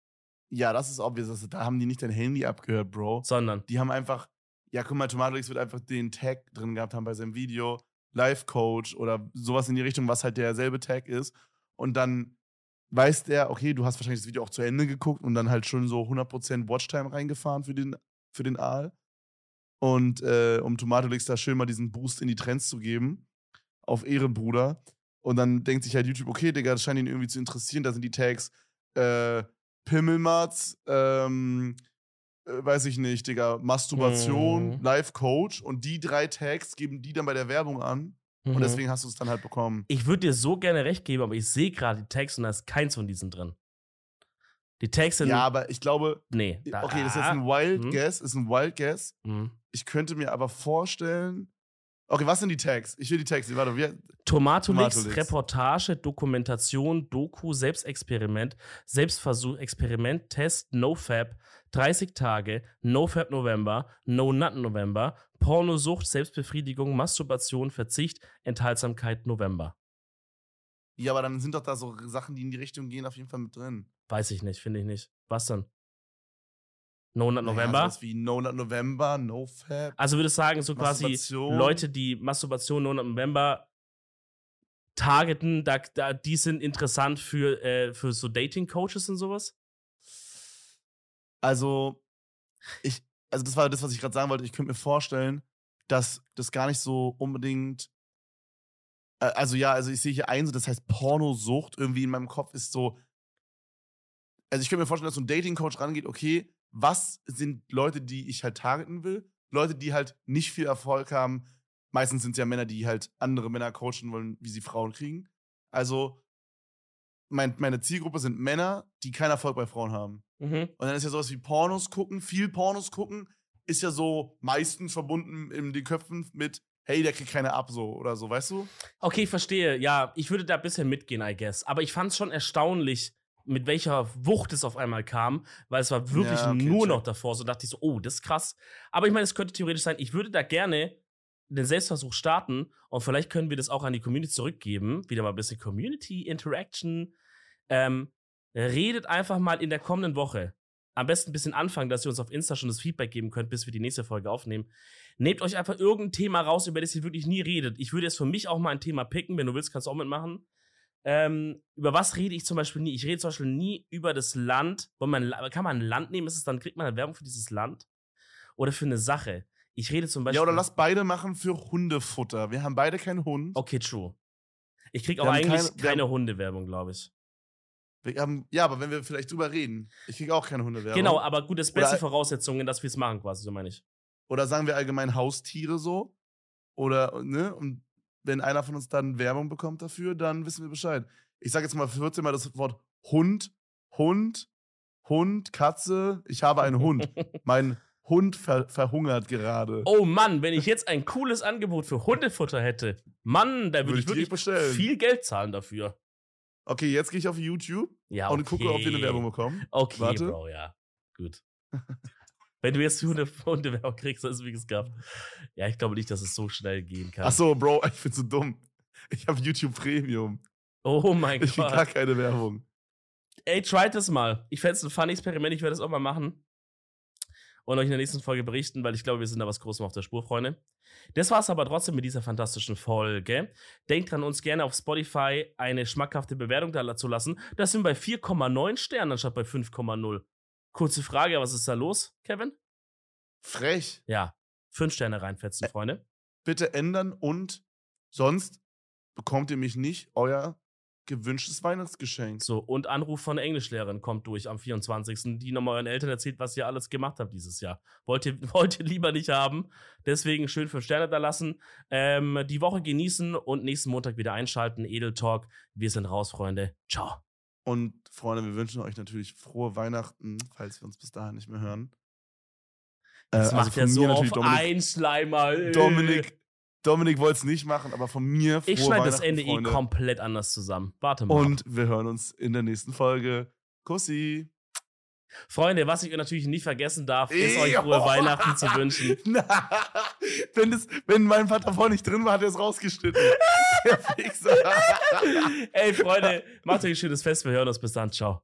ja, das ist obvious. Also, da haben die nicht dein Handy abgehört, Bro.
Sondern.
Die haben einfach, ja, guck mal, Tomatolix wird einfach den Tag drin gehabt haben bei seinem Video, Life Coach oder sowas in die Richtung, was halt derselbe Tag ist. Und dann weiß der, okay, du hast wahrscheinlich das Video auch zu Ende geguckt und dann halt schon so 100% Watchtime reingefahren für den, für den Aal. Und äh, um Tomatolix da schön mal diesen Boost in die Trends zu geben, auf Ehrenbruder. Und dann denkt sich halt YouTube, okay, Digga, das scheint ihn irgendwie zu interessieren. Da sind die Tags, äh, Pimmelmatz, ähm, äh, weiß ich nicht, Digga, Masturbation, mhm. Life Coach und die drei Tags geben die dann bei der Werbung an. Mhm. Und deswegen hast du es dann halt bekommen.
Ich würde dir so gerne recht geben, aber ich sehe gerade die Tags und da ist keins von diesen drin. Die Tags sind.
Ja, aber ich glaube.
Nee.
Da, okay, das ist jetzt ein Wild mhm. Guess, ist ein Wild Guess. Mhm. Ich könnte mir aber vorstellen. Okay, was sind die Tags? Ich will die Tags. Warte, wie,
Tomatolix, Tomatolix, Reportage, Dokumentation, Doku, Selbstexperiment, Selbstversuch, Experiment, Test, NoFab, 30 Tage, NoFab November, No Nut November, Pornosucht, Selbstbefriedigung, Masturbation, Verzicht, Enthaltsamkeit November.
Ja, aber dann sind doch da so Sachen, die in die Richtung gehen, auf jeden Fall mit drin.
Weiß ich nicht, finde ich nicht. Was denn? No Nut November?
Naja, wie No Nut November, No Fab.
Also würde ich sagen, so quasi Leute, die Masturbation No Nut November targeten, da, da, die sind interessant für, äh, für so Dating-Coaches und sowas?
Also, ich, also das war das, was ich gerade sagen wollte. Ich könnte mir vorstellen, dass das gar nicht so unbedingt äh, also ja, also ich sehe hier ein, so das heißt Pornosucht irgendwie in meinem Kopf ist so. Also ich könnte mir vorstellen, dass so ein Dating-Coach rangeht, okay, was sind Leute, die ich halt targeten will? Leute, die halt nicht viel Erfolg haben. Meistens sind es ja Männer, die halt andere Männer coachen wollen, wie sie Frauen kriegen. Also mein, meine Zielgruppe sind Männer, die keinen Erfolg bei Frauen haben. Mhm. Und dann ist ja sowas wie Pornos gucken, viel Pornos gucken, ist ja so meistens verbunden in den Köpfen mit, hey, der kriegt keine ab, so oder so, weißt du?
Okay, verstehe. Ja, ich würde da ein bisschen mitgehen, I guess. Aber ich fand es schon erstaunlich, mit welcher Wucht es auf einmal kam, weil es war wirklich ja, okay, nur noch davor. So dachte ich so, oh, das ist krass. Aber ich meine, es könnte theoretisch sein, ich würde da gerne den Selbstversuch starten und vielleicht können wir das auch an die Community zurückgeben. Wieder mal ein bisschen Community Interaction. Ähm, redet einfach mal in der kommenden Woche am besten ein bisschen anfangen, dass ihr uns auf Insta schon das Feedback geben könnt, bis wir die nächste Folge aufnehmen. Nehmt euch einfach irgendein Thema raus, über das ihr wirklich nie redet. Ich würde jetzt für mich auch mal ein Thema picken. Wenn du willst, kannst du auch mitmachen. Ähm, über was rede ich zum Beispiel nie? Ich rede zum Beispiel nie über das Land. Man, kann man ein Land nehmen? Ist es dann, kriegt man eine Werbung für dieses Land? Oder für eine Sache? Ich rede zum Beispiel.
Ja, oder lass beide machen für Hundefutter. Wir haben beide keinen Hund.
Okay, true. Ich krieg auch eigentlich keine, keine Hundewerbung, glaube ich.
Haben, ja, aber wenn wir vielleicht drüber reden. Ich kriege auch keine Hundewerbung.
Genau, aber gut, das beste Voraussetzungen, dass wir es machen, quasi, so meine ich.
Oder sagen wir allgemein Haustiere so. Oder, ne? Und wenn einer von uns dann Werbung bekommt dafür, dann wissen wir Bescheid. Ich sage jetzt mal 14 Mal das Wort Hund, Hund, Hund, Katze. Ich habe einen Hund. mein Hund ver verhungert gerade.
Oh Mann, wenn ich jetzt ein cooles Angebot für Hundefutter hätte, Mann, da würde würd ich wirklich bestellen. viel Geld zahlen dafür.
Okay, jetzt gehe ich auf YouTube ja, okay. und gucke, ob wir eine Werbung bekommen.
Okay, Warte. Bro, ja. Gut. Wenn du jetzt Hunde, Hundewerbung kriegst, dann ist es wie gehabt. Ja, ich glaube nicht, dass es so schnell gehen kann.
Ach so, Bro, ich bin so dumm. Ich habe YouTube Premium.
Oh mein
ich Gott. Ich gar keine Werbung.
Ey, try das mal. Ich fände es ein fun Experiment. Ich werde es auch mal machen und euch in der nächsten Folge berichten, weil ich glaube, wir sind da was Großes auf der Spur, Freunde. Das war es aber trotzdem mit dieser fantastischen Folge. Denkt dran, uns gerne auf Spotify eine schmackhafte Bewertung da zu lassen. Das sind bei 4,9 Sternen anstatt bei 5,0. Kurze Frage, was ist da los, Kevin?
Frech.
Ja, 5 Sterne reinfetzen, Freunde.
Bitte ändern und sonst bekommt ihr mich nicht euer gewünschtes Weihnachtsgeschenk.
So, und Anruf von Englischlehrerin kommt durch am 24. Die nochmal euren Eltern erzählt, was ihr alles gemacht habt dieses Jahr. Wollt ihr, wollt ihr lieber nicht haben. Deswegen schön fünf Sterne da lassen. Ähm, die Woche genießen und nächsten Montag wieder einschalten. Edel Talk. Wir sind raus, Freunde. Ciao.
Und Freunde, wir wünschen euch natürlich frohe Weihnachten, falls wir uns bis dahin nicht mehr hören.
Das äh, macht also ja so auf Dominik, Einschleimer.
Dominik, Dominik wollte es nicht machen, aber von mir
Ich schneide das Ende eh komplett anders zusammen. Warte mal.
Und wir hören uns in der nächsten Folge. Kussi.
Freunde, was ich natürlich nicht vergessen darf, ist euch frohe Weihnachten zu wünschen.
Na, wenn, das, wenn mein Vater vorhin nicht drin war, hat er es rausgeschnitten.
Ey, Freunde, macht euch ein schönes Fest. Wir hören uns. Bis dann. Ciao.